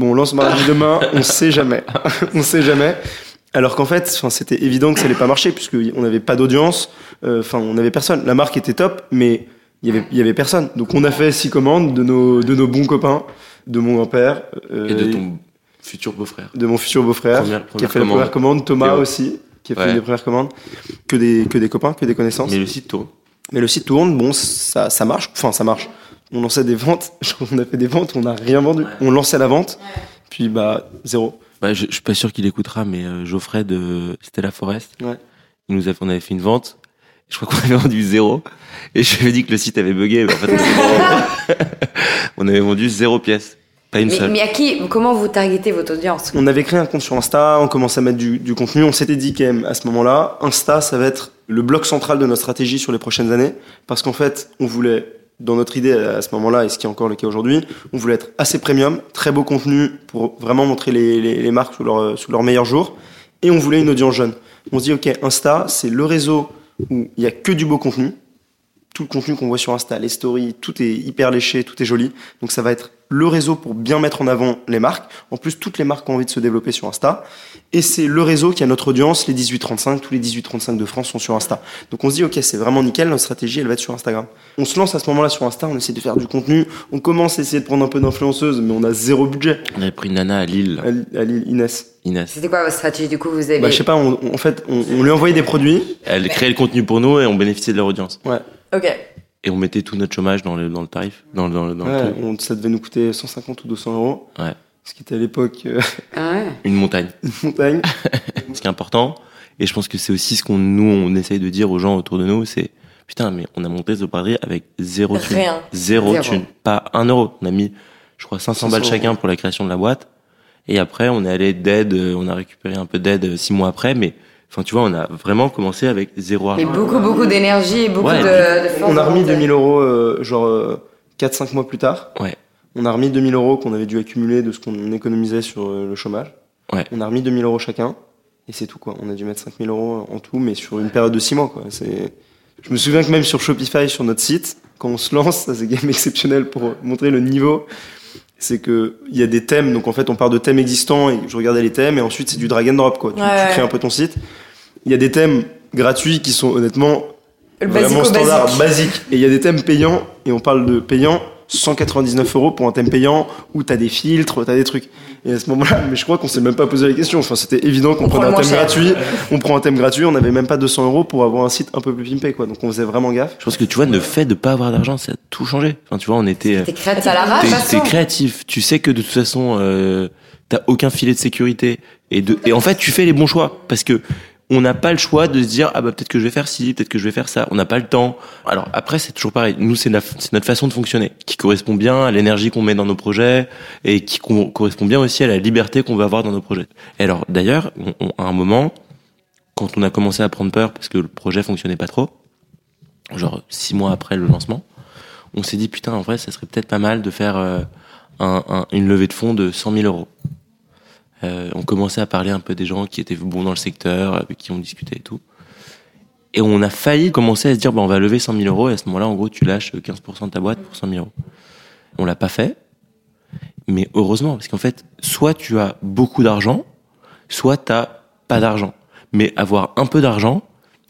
Bon, on lance Braderie demain, on sait jamais. on sait jamais. Alors qu'en fait, enfin, c'était évident que ça allait pas marcher puisqu'on n'avait pas d'audience, euh, enfin, on n'avait personne. La marque était top, mais il y avait, il y avait personne. Donc on a fait six commandes de nos, de nos bons copains, de mon grand-père. euh, Et de ton futur beau-frère. de mon futur beau-frère, qui a fait la commande. première commande, Thomas aussi, qui a fait Ouais. des premières commandes, que des, que des copains, que des connaissances. Mais Mais, le site tourne. le site tourne, bon, ça, ça marche, enfin ça marche. On lançait des ventes, on a fait des ventes, on n'a rien vendu. On lançait la vente, puis bah zéro. Bah, je, je suis pas sûr qu'il écoutera, mais euh, Geoffrey de Stella Forest, Ouais. il nous a, on avait fait une vente. Je crois qu'on avait vendu zéro. Et je lui avais dit que le site avait bugué. Mais en fait, on avait, on avait vendu zéro pièce. Pas une Mais, seule. mais à qui, comment vous targetez votre audience? On avait créé un compte sur Insta, on commençait à mettre du, du contenu. On s'était dit quand même à ce moment-là, Insta, ça va être le bloc central de notre stratégie sur les prochaines années, parce qu'en fait, on voulait, dans notre idée à ce moment-là, et ce qui est encore le cas aujourd'hui, on voulait être assez premium, très beau contenu pour vraiment montrer les, marques sous leur, sous leur meilleur jour, et on voulait une audience jeune. On se dit, ok, Insta, c'est le réseau où il y a que du beau contenu. Tout le contenu qu'on voit sur Insta, les stories, tout est hyper léché, tout est joli. Donc ça va être le réseau pour bien mettre en avant les marques. En plus, toutes les marques ont envie de se développer sur Insta. Et c'est le réseau qui a notre audience, les 18-35, tous les 18-35 de France sont sur Insta. Donc on se dit, ok, c'est vraiment nickel, notre stratégie, elle va être sur Instagram. On se lance à ce moment-là sur Insta, on essaie de faire du contenu, on commence à essayer de prendre un peu d'influenceuse, mais on a zéro budget. On avait pris une nana à Lille, À Lille- à Lille, Inès. Inès. C'était quoi votre stratégie du coup Vous avez. Bah, je sais pas, on- on- en fait, on, on lui envoyait des produits. Elle créait le contenu pour nous et on bénéficiait de leur audience. Ouais. Ok. Et on mettait tout notre chômage dans le, dans le tarif, dans, le- dans, le- dans le Ouais, truc. on- ça devait nous coûter 150 ou 200 euros. Ouais. Ce qui était à l'époque euh, Ah ouais. Une montagne. une montagne. Ce qui est important, et je pense que c'est aussi ce qu'on nous on essaye de dire aux gens autour de nous, c'est putain mais on a monté The Braderie avec zéro thune, Rien. zéro, Zéro. thune, pas un euro. On a mis, je crois 500 balles 500 chacun pour la création de la boîte, et après on est allé d'aide, euh, on a récupéré un peu d'aide euh, six mois après, mais enfin tu vois on a vraiment commencé avec zéro Mais argent. beaucoup, beaucoup d'énergie et beaucoup Ouais, de, de force On a remis volonté. 2000 euros, euh, genre euh, 4-5 mois plus tard. Ouais. On a remis 2000 euros qu'on avait dû accumuler de ce qu'on économisait sur euh, le chômage. Ouais. On a remis 2000 euros chacun. Et c'est tout, quoi. On a dû mettre 5000 euros en tout, mais sur une période de 6 mois, quoi. C'est... Je me souviens que même sur Shopify, sur notre site, quand on se lance, ça c'est quand même exceptionnel pour montrer le niveau. C'est que il y a des thèmes, donc en fait on part de thèmes existants et je regardais les thèmes et ensuite c'est du drag and drop quoi. Tu, Ouais, tu ouais. crées un peu ton site. Il y a des thèmes gratuits qui sont honnêtement Le vraiment standard, basique. basique. Et il y a des thèmes payants, et on parle de payants, 199 euros pour un thème payant, où t'as des filtres, t'as des trucs. Et à ce moment-là, mais je crois qu'on s'est même pas posé la question. Enfin, c'était évident qu'on On prend prenait un thème cher. gratuit. On prend un thème gratuit, on avait même pas 200 euros pour avoir un site un peu plus pimpé, quoi. Donc on faisait vraiment gaffe. Je pense que tu vois le fait de pas avoir d'argent ça a tout changé. Enfin tu vois on était euh, T'es créatif. T'es t'es façon. créatif. Tu sais que de toute façon, euh, t'as aucun filet de sécurité. Et, de, et en fait, tu fais les bons choix parce que on n'a pas le choix de se dire ah bah peut-être que je vais faire ci, peut-être que je vais faire ça. On n'a pas le temps. Alors après, c'est toujours pareil. Nous, c'est notre façon de fonctionner qui correspond bien à l'énergie qu'on met dans nos projets et qui co- correspond bien aussi à la liberté qu'on veut avoir dans nos projets. Et alors d'ailleurs, à un moment, quand on a commencé à prendre peur parce que le projet fonctionnait pas trop, genre six mois après le lancement, on s'est dit putain en vrai ça serait peut-être pas mal de faire euh, un- un- une levée de fonds de 100 000 euros. Euh, on commençait à parler un peu des gens qui étaient bons dans le secteur, avec qui on discutait et tout. Et on a failli commencer à se dire bah, on va lever 100 000 euros et à ce moment-là en gros tu lâches 15% de ta boîte pour 100 000 euros. On l'a pas fait, mais heureusement parce qu'en fait soit tu as beaucoup d'argent, soit t'as pas d'argent. Mais avoir un peu d'argent,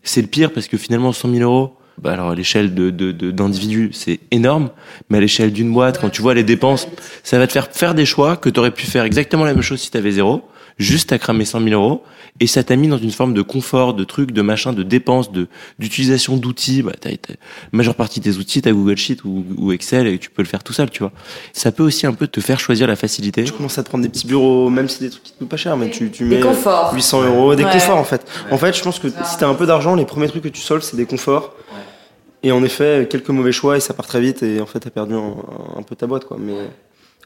c'est le pire parce que finalement 100 000 euros, bah alors à l'échelle de de- de- d'individus c'est énorme, mais à l'échelle d'une boîte, quand tu vois les dépenses, ça va te faire faire des choix que tu aurais pu faire exactement la même chose si tu avais zéro, juste à cramer 100 000 euros, et ça t'a mis dans une forme de confort, de trucs, de machin, de dépenses, de d'utilisation d'outils. Bah, t'as, t'as- la majeure partie des outils, t'as Google Sheet ou, ou Excel, et tu peux le faire tout seul, tu vois. Ça peut aussi un peu te faire choisir la facilité. Tu commences à te prendre des petits bureaux, même si c'est des trucs qui te coûtent pas cher, mais tu, tu mets Des conforts. 800 euros, des Ouais. conforts en fait. En fait, je pense que si t'as un peu d'argent, les premiers trucs que tu soldes, c'est des conforts. Et en effet, quelques mauvais choix et ça part très vite et en fait, t'as perdu un, un peu ta boîte quoi. Mais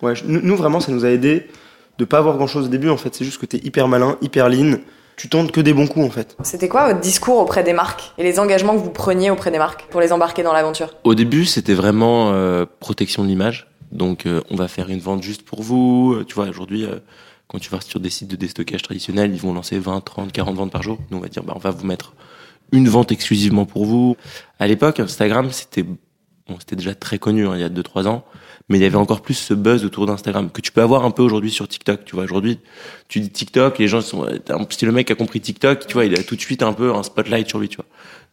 ouais, je- nous, vraiment, ça nous a aidé de pas avoir grand chose au début en fait. C'est juste que t'es hyper malin, hyper lean. Tu tentes que des bons coups en fait. C'était quoi votre discours auprès des marques et les engagements que vous preniez auprès des marques pour les embarquer dans l'aventure? Au début, c'était vraiment euh, protection de l'image. Donc, euh, on va faire une vente juste pour vous. Euh, Tu vois, aujourd'hui, euh, quand tu vas sur des sites de déstockage traditionnels, ils vont lancer 20, 30, 40 ventes par jour. Nous, on va dire, bah, on va vous mettre une vente exclusivement pour vous. À l'époque, Instagram, c'était bon, c'était déjà très connu hein, il y a 2-3 ans, mais il y avait encore plus ce buzz autour d'Instagram que tu peux avoir un peu aujourd'hui sur TikTok. Tu vois, aujourd'hui, tu dis TikTok, les gens sont, si le mec a compris TikTok, tu vois, il a tout de suite un peu un spotlight sur lui, tu vois.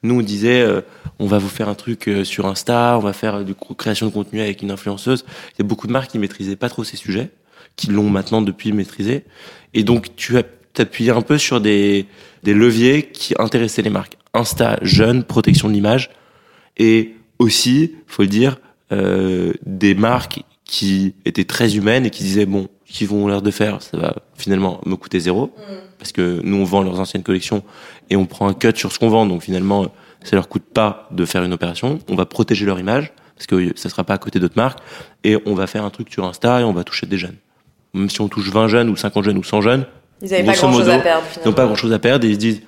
Nous, on disait, euh, on va vous faire un truc euh, sur Insta, on va faire euh, du création de contenu avec une influenceuse. Il y a beaucoup de marques qui maîtrisaient pas trop ces sujets, qui l'ont maintenant depuis maîtrisé. Et donc, tu as un peu sur des, des leviers qui intéressaient les marques. Insta, jeune, protection de l'image, et aussi, faut le dire, euh, des marques qui étaient très humaines et qui disaient bon, qu'ils vont l'air de faire, ça va finalement me coûter zéro, mm. parce que nous on vend leurs anciennes collections et on prend un cut sur ce qu'on vend, donc finalement ça leur coûte pas de faire une opération. On va protéger leur image parce que ça sera pas à côté d'autres marques et on va faire un truc sur Insta et on va toucher des jeunes. Même si on touche 20 jeunes ou 50 jeunes ou 100 jeunes, ils n'avaient pas grand chose à perdre. Ils n'ont pas grand chose à perdre et ils se disent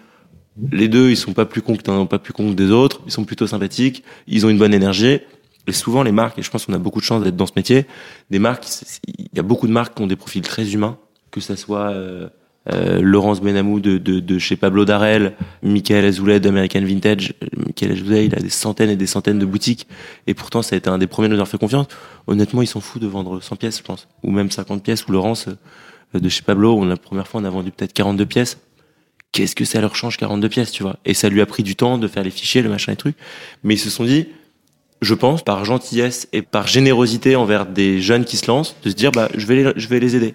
les deux ils sont pas plus cons que pas plus cons que des autres, ils sont plutôt sympathiques, ils ont une bonne énergie et souvent, les marques, et je pense qu'on a beaucoup de chance d'être dans ce métier, des marques, il y a beaucoup de marques qui ont des profils très humains, que ça soit euh, euh, Laurence Benamou de, de, de, chez Pablo Darel, Michael Azoulay d'American Vintage. Michael Azoulay, il a des centaines et des centaines de boutiques, et pourtant, ça a été un des premiers à nous avoir fait confiance. Honnêtement, ils s'en foutent de vendre 100 pièces, je pense, ou même 50 pièces. Ou Laurence euh, de chez Pablo, on, la première fois, on a vendu peut-être 42 pièces. Qu'est-ce que ça leur change 42 pièces, tu vois? Et ça lui a pris du temps de faire les fichiers, le machin et trucs. Mais ils se sont dit, je pense, par gentillesse et par générosité envers des jeunes qui se lancent, de se dire, bah, je vais les, je vais les aider.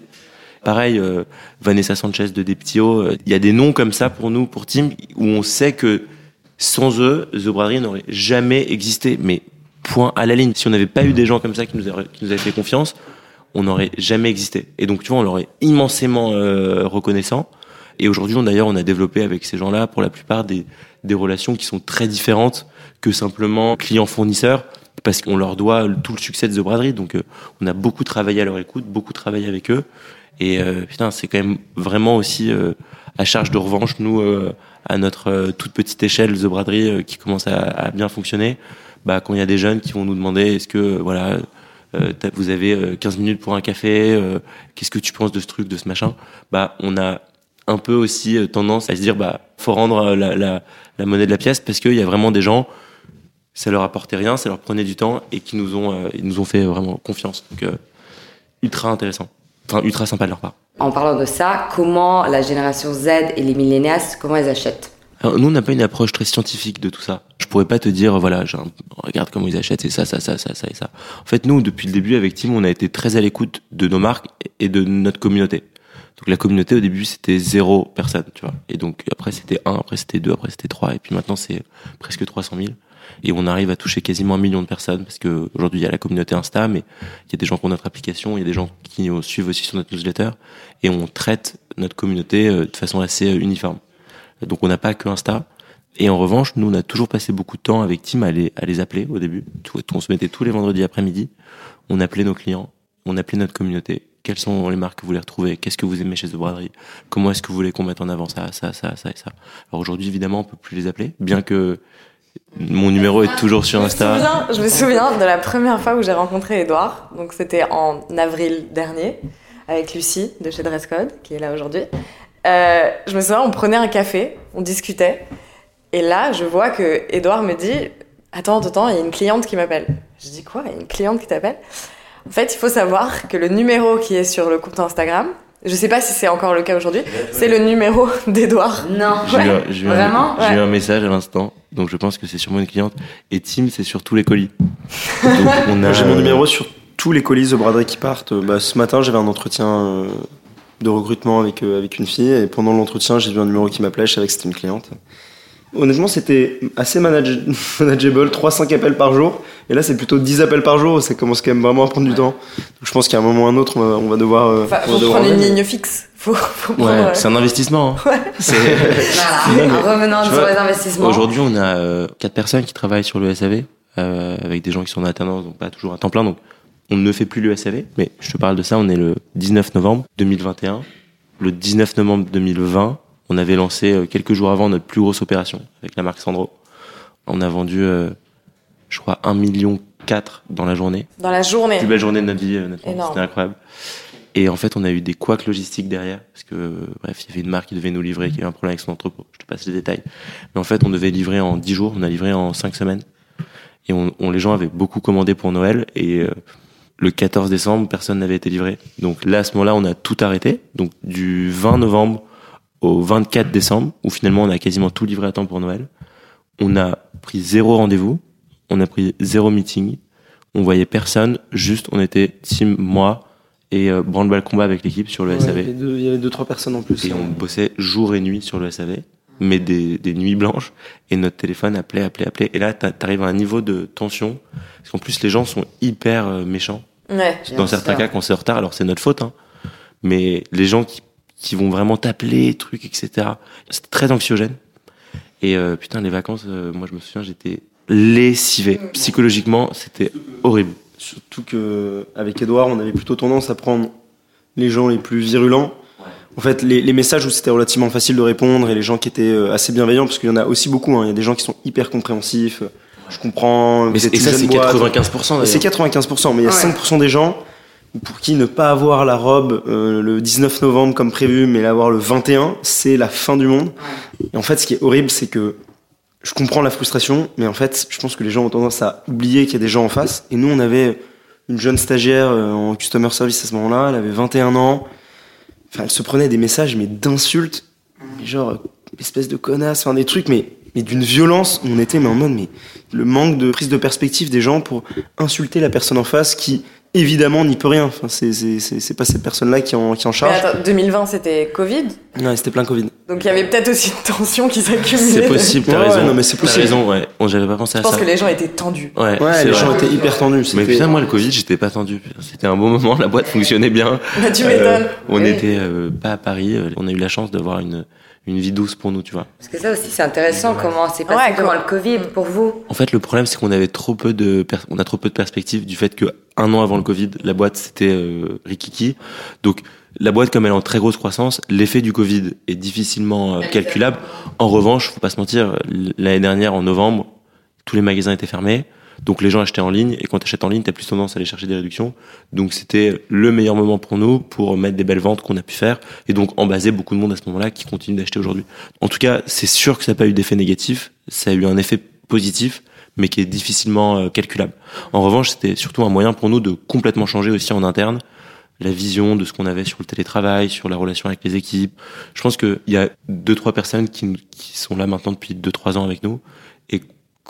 Pareil, euh, Vanessa Sanchez de Deptio, euh, il y a des noms comme ça pour nous, pour Team, où on sait que sans eux, The Braderie n'aurait jamais existé. Mais point à la ligne. Si on n'avait pas eu des gens comme ça qui nous, avaient, qui nous avaient fait confiance, on n'aurait jamais existé. Et donc, tu vois, on leur est immensément euh, reconnaissant. Et aujourd'hui, d'ailleurs, on a développé avec ces gens-là, pour la plupart, des, des relations qui sont très différentes que simplement client-fournisseur parce qu'on leur doit tout le succès de The Braderie. Donc, euh, on a beaucoup travaillé à leur écoute, beaucoup travaillé avec eux. Et euh, putain, c'est quand même vraiment aussi euh, à charge de revanche, nous, à notre toute petite échelle, The Braderie, qui commence à, à, bien fonctionner, bah, quand il y a des jeunes qui vont nous demander est-ce que, voilà, vous avez 15 minutes pour un café, qu'est-ce que tu penses de ce truc, de ce machin, bah, on a un peu aussi tendance à se dire, bah, faut rendre la, la, la monnaie de la pièce parce qu'il y a vraiment des gens ça leur apportait rien, ça leur prenait du temps et qui nous ont, euh, ils nous ont fait vraiment confiance. Donc, euh, ultra intéressant. Enfin, ultra sympa de leur part. En parlant de ça, comment la génération Z et les millénials, comment elles achètent? Alors, Nous, on n'a pas une approche très scientifique de tout ça. Je pourrais pas te dire, voilà, regarde comment ils achètent, c'est ça, ça, ça, ça, ça et ça. En fait, nous, depuis le début, avec Tim, on a été très à l'écoute de nos marques et de notre communauté. Donc la communauté au début c'était zéro personne, tu vois. Et donc après c'était un, après c'était deux, après c'était trois, et puis maintenant c'est presque 300 000 et on arrive à toucher quasiment un million de personnes parce que aujourd'hui il y a la communauté Insta, mais il y a des gens qui ont notre application, il y a des gens qui nous suivent aussi sur notre newsletter et on traite notre communauté euh, de façon assez euh, uniforme. Donc on n'a pas que Insta. Et en revanche, nous, on a toujours passé beaucoup de temps avec Tim à les, à les appeler au début. On se mettait tous les vendredis après-midi. On appelait nos clients. On appelait notre communauté. Quelles sont les marques que vous voulez retrouver? Qu'est-ce que vous aimez chez The Braderie Comment est-ce que vous voulez qu'on mette en avant ça, ça, ça, ça et ça? Alors aujourd'hui, évidemment, on peut plus les appeler, bien que mon numéro est toujours sur Insta. Je me souviens, de la première fois où j'ai rencontré Edouard. Donc c'était en avril dernier avec Lucie de chez Dresscode qui est là aujourd'hui. Euh, je me souviens, on prenait un café, on discutait. Et là, je vois que Edouard me dit Attends, attends, il y a une cliente qui m'appelle. Je dis Quoi? Il y a une cliente qui t'appelle? En fait, il faut savoir que le numéro qui est sur le compte Instagram, je sais pas si c'est encore le cas aujourd'hui. C'est le numéro d'Edouard. Non. J'ai Vraiment J'ai eu un message à l'instant, donc je pense que c'est sûrement une cliente. Et Tim, c'est sur tous les colis. J'ai mon numéro sur tous les colis de braderie qui partent. Bah, ce matin, j'avais un entretien euh, de recrutement avec, euh, avec une fille, et pendant l'entretien, j'ai vu un numéro qui m'appelait, je savais que c'était une cliente. Honnêtement, c'était assez manageable, 3-5 appels par jour. Et là, c'est plutôt 10 appels par jour. Ça commence quand même vraiment à prendre du temps. Donc, je pense qu'à un moment ou un autre, on va, devoir. Euh, enfin, faut prendre une ligne fixe. Faut, faut ouais, euh, c'est un investissement. Hein. Ouais. voilà. revenant sur les investissements. Aujourd'hui, on a euh, 4 personnes qui travaillent sur le SAV, euh, avec des gens qui sont en alternance, donc pas toujours à temps plein. Donc, on ne fait plus le SAV. Mais je te parle de ça, on est le 19 novembre 2021. Le 19 novembre 2020, on avait lancé euh, quelques jours avant notre plus grosse opération avec la marque Sandro. On a vendu, euh, je crois, 1 million 4 dans la journée. Dans la journée. Plus belle journée de notre vie, C'était incroyable. Et en fait, on a eu des couacs logistiques derrière, parce que, bref, il y avait une marque qui devait nous livrer, qui avait un problème avec son entrepôt. Je te passe les détails. Mais en fait, on devait livrer en 10 jours, on a livré en 5 semaines. Et on, les gens avaient beaucoup commandé pour Noël, et euh, le 14 décembre, personne n'avait été livré. Donc là, à ce moment-là, on a tout arrêté. Donc du 20 novembre au 24 décembre, où finalement on a quasiment tout livré à temps pour Noël. On a pris zéro rendez-vous, on a pris zéro meeting, on voyait personne, juste on était team moi et euh, branle-ball combat avec l'équipe sur le Ouais, il, y SAV. deux, il y avait deux, trois personnes en plus. Et on bossait jour et nuit sur le SAV, mais des, des nuits blanches, et notre téléphone appelait, appelait, appelait. Et là, t'a- t'arrives à un niveau de tension, parce qu'en plus les gens sont hyper euh, méchants. Ouais. Dans certains cas, quand c'est en retard, alors c'est notre faute, hein. mais les gens qui, qui vont vraiment t'appeler, trucs, etc. C'est très anxiogène. Et euh, putain, les vacances, euh, moi je me souviens, j'étais lessivé. Psychologiquement, c'était horrible. Surtout que avec Edouard, on avait plutôt tendance à prendre les gens les plus virulents. En fait, les, les messages où c'était relativement facile de répondre et les gens qui étaient euh, assez bienveillants, parce qu'il y en a aussi beaucoup. hein. Il y a des gens qui sont hyper compréhensifs. Je comprends. Mais et ça, c'est boîte. 95%. Et d'ailleurs. C'est 95%, mais il y a Ouais. 5% des gens pour qui ne pas avoir la robe euh, le 19 novembre comme prévu, mais l'avoir le 21, c'est la fin du monde. Et en fait, ce qui est horrible, c'est que je comprends la frustration, mais en fait, je pense que les gens ont tendance à oublier qu'il y a des gens en face. Et nous, on avait une jeune stagiaire euh, en customer service à ce moment-là, elle avait 21 ans. Enfin, elle se prenait des messages, mais d'insultes, genre, euh, espèce de connasse, enfin des trucs, mais, mais d'une violence. On était mais en mode, mais le manque de prise de perspective des gens pour insulter la personne en face qui, évidemment, n'y peut rien. Enfin, c'est, pas cette personne-là qui en, qui en Mais charge. attends, 2020 c'était Covid, Ouais, c'était plein Covid. donc il y avait peut-être aussi une tension qui s'accumulait. C'est possible, t'as raison. ouais, non, mais c'est T'as possible. raison, ouais. On- J'avais pas pensé Je à pense ça. que les gens étaient tendus. Ouais, les vrai. gens étaient hyper tendus. Mais putain, moi, le Covid, j'étais pas tendu. C'était un bon moment, la boîte fonctionnait bien. Bah, tu Euh, m'étonnes. on Oui. était euh, pas à Paris. euh, On a eu la chance d'avoir une, une vie douce pour nous, tu vois. Parce que ça aussi, c'est intéressant comment c'est passé Ouais, quoi. le Covid pour vous. En fait, le problème, c'est qu'on avait trop peu de, per- on a trop peu de perspectives du fait que un an avant le Covid, la boîte c'était euh, rikiki. Donc, la boîte, comme elle est en très grosse croissance, l'effet du Covid est difficilement euh, calculable. En revanche, faut pas se mentir, l'année dernière, en novembre, tous les magasins étaient fermés. Donc les gens achetaient en ligne et quand tu achètes en ligne, tu as plus tendance à aller chercher des réductions. Donc c'était le meilleur moment pour nous pour mettre des belles ventes qu'on a pu faire et donc en baser beaucoup de monde à ce moment-là qui continue d'acheter aujourd'hui. En tout cas, c'est sûr que ça n'a pas eu d'effet négatif, ça a eu un effet positif mais qui est difficilement euh, calculable. En revanche, c'était surtout un moyen pour nous de complètement changer aussi en interne la vision de ce qu'on avait sur le télétravail, sur la relation avec les équipes. Je pense qu'il y a deux, trois personnes qui, qui sont là maintenant depuis deux, trois ans avec nous et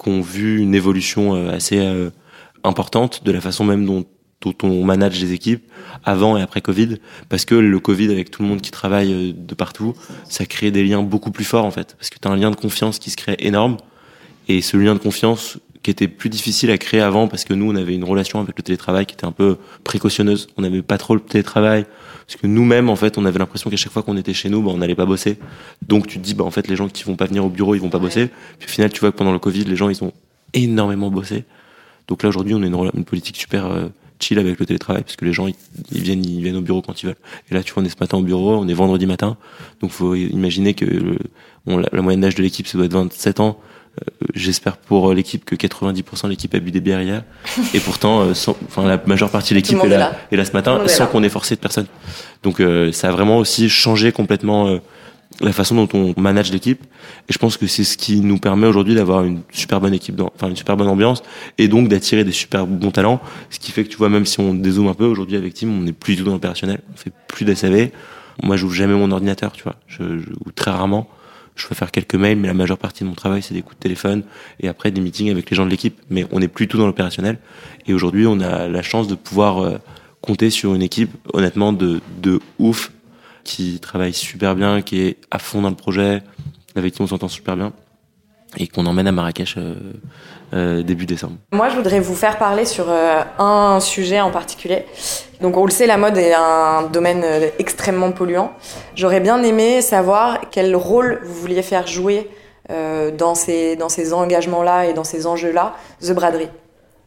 qui ont vu une évolution euh, assez euh, importante de la façon même dont, dont on manage les équipes avant et après Covid, parce que le Covid avec tout le monde qui travaille euh, de partout, ça crée des liens beaucoup plus forts en fait, parce que tu as un lien de confiance qui se crée énorme, et ce lien de confiance qui était plus difficile à créer avant, parce que nous on avait une relation avec le télétravail qui était un peu précautionneuse, on n'avait pas trop le télétravail, parce que nous-mêmes en fait on avait l'impression qu'à chaque fois qu'on était chez nous, bah, on n'allait pas bosser, donc tu te dis bah en fait les gens qui vont pas venir au bureau ils vont pas bosser, puis au final tu vois que pendant le Covid les gens ils ont énormément bossé, donc là aujourd'hui on a une, politique super euh, chill avec le télétravail parce que les gens ils, ils viennent ils viennent au bureau quand ils veulent. Et là tu vois on est ce matin au bureau, on est vendredi matin, donc faut imaginer que le- on- la, la moyenne d'âge de l'équipe ça doit être 27 ans. Euh, J'espère pour l'équipe que 90% de l'équipe a bu des bières hier et pourtant euh, sans- enfin la majeure partie de l'équipe est est là, là. est là ce matin sans qu'on ait forcé de personne. Donc euh, ça a vraiment aussi changé complètement euh, la façon dont on manage l'équipe et je pense que c'est ce qui nous permet aujourd'hui d'avoir une super bonne équipe, dans- enfin une super bonne ambiance et donc d'attirer des super bons talents. Ce qui fait que tu vois, même si on dézoome un peu aujourd'hui avec Team, on n'est plus du tout dans l'opérationnel, on fait plus d'SAV. Moi, j'ouvre jamais mon ordinateur, tu vois, je, je, ou très rarement. Je peux faire quelques mails, mais la majeure partie de mon travail, c'est des coups de téléphone et après des meetings avec les gens de l'équipe. Mais on n'est plus tout dans l'opérationnel. Et aujourd'hui, on a la chance de pouvoir euh, compter sur une équipe, honnêtement, de, de ouf, qui travaille super bien, qui est à fond dans le projet, avec qui on s'entend super bien, et qu'on emmène à Marrakech euh, euh, début décembre. Moi, je voudrais vous faire parler sur un sujet en particulier. Donc, on le sait, la mode est un domaine euh, extrêmement polluant. J'aurais bien aimé savoir quel rôle vous vouliez faire jouer euh, dans ces, dans ces engagements-là et dans ces enjeux-là, The Braderie.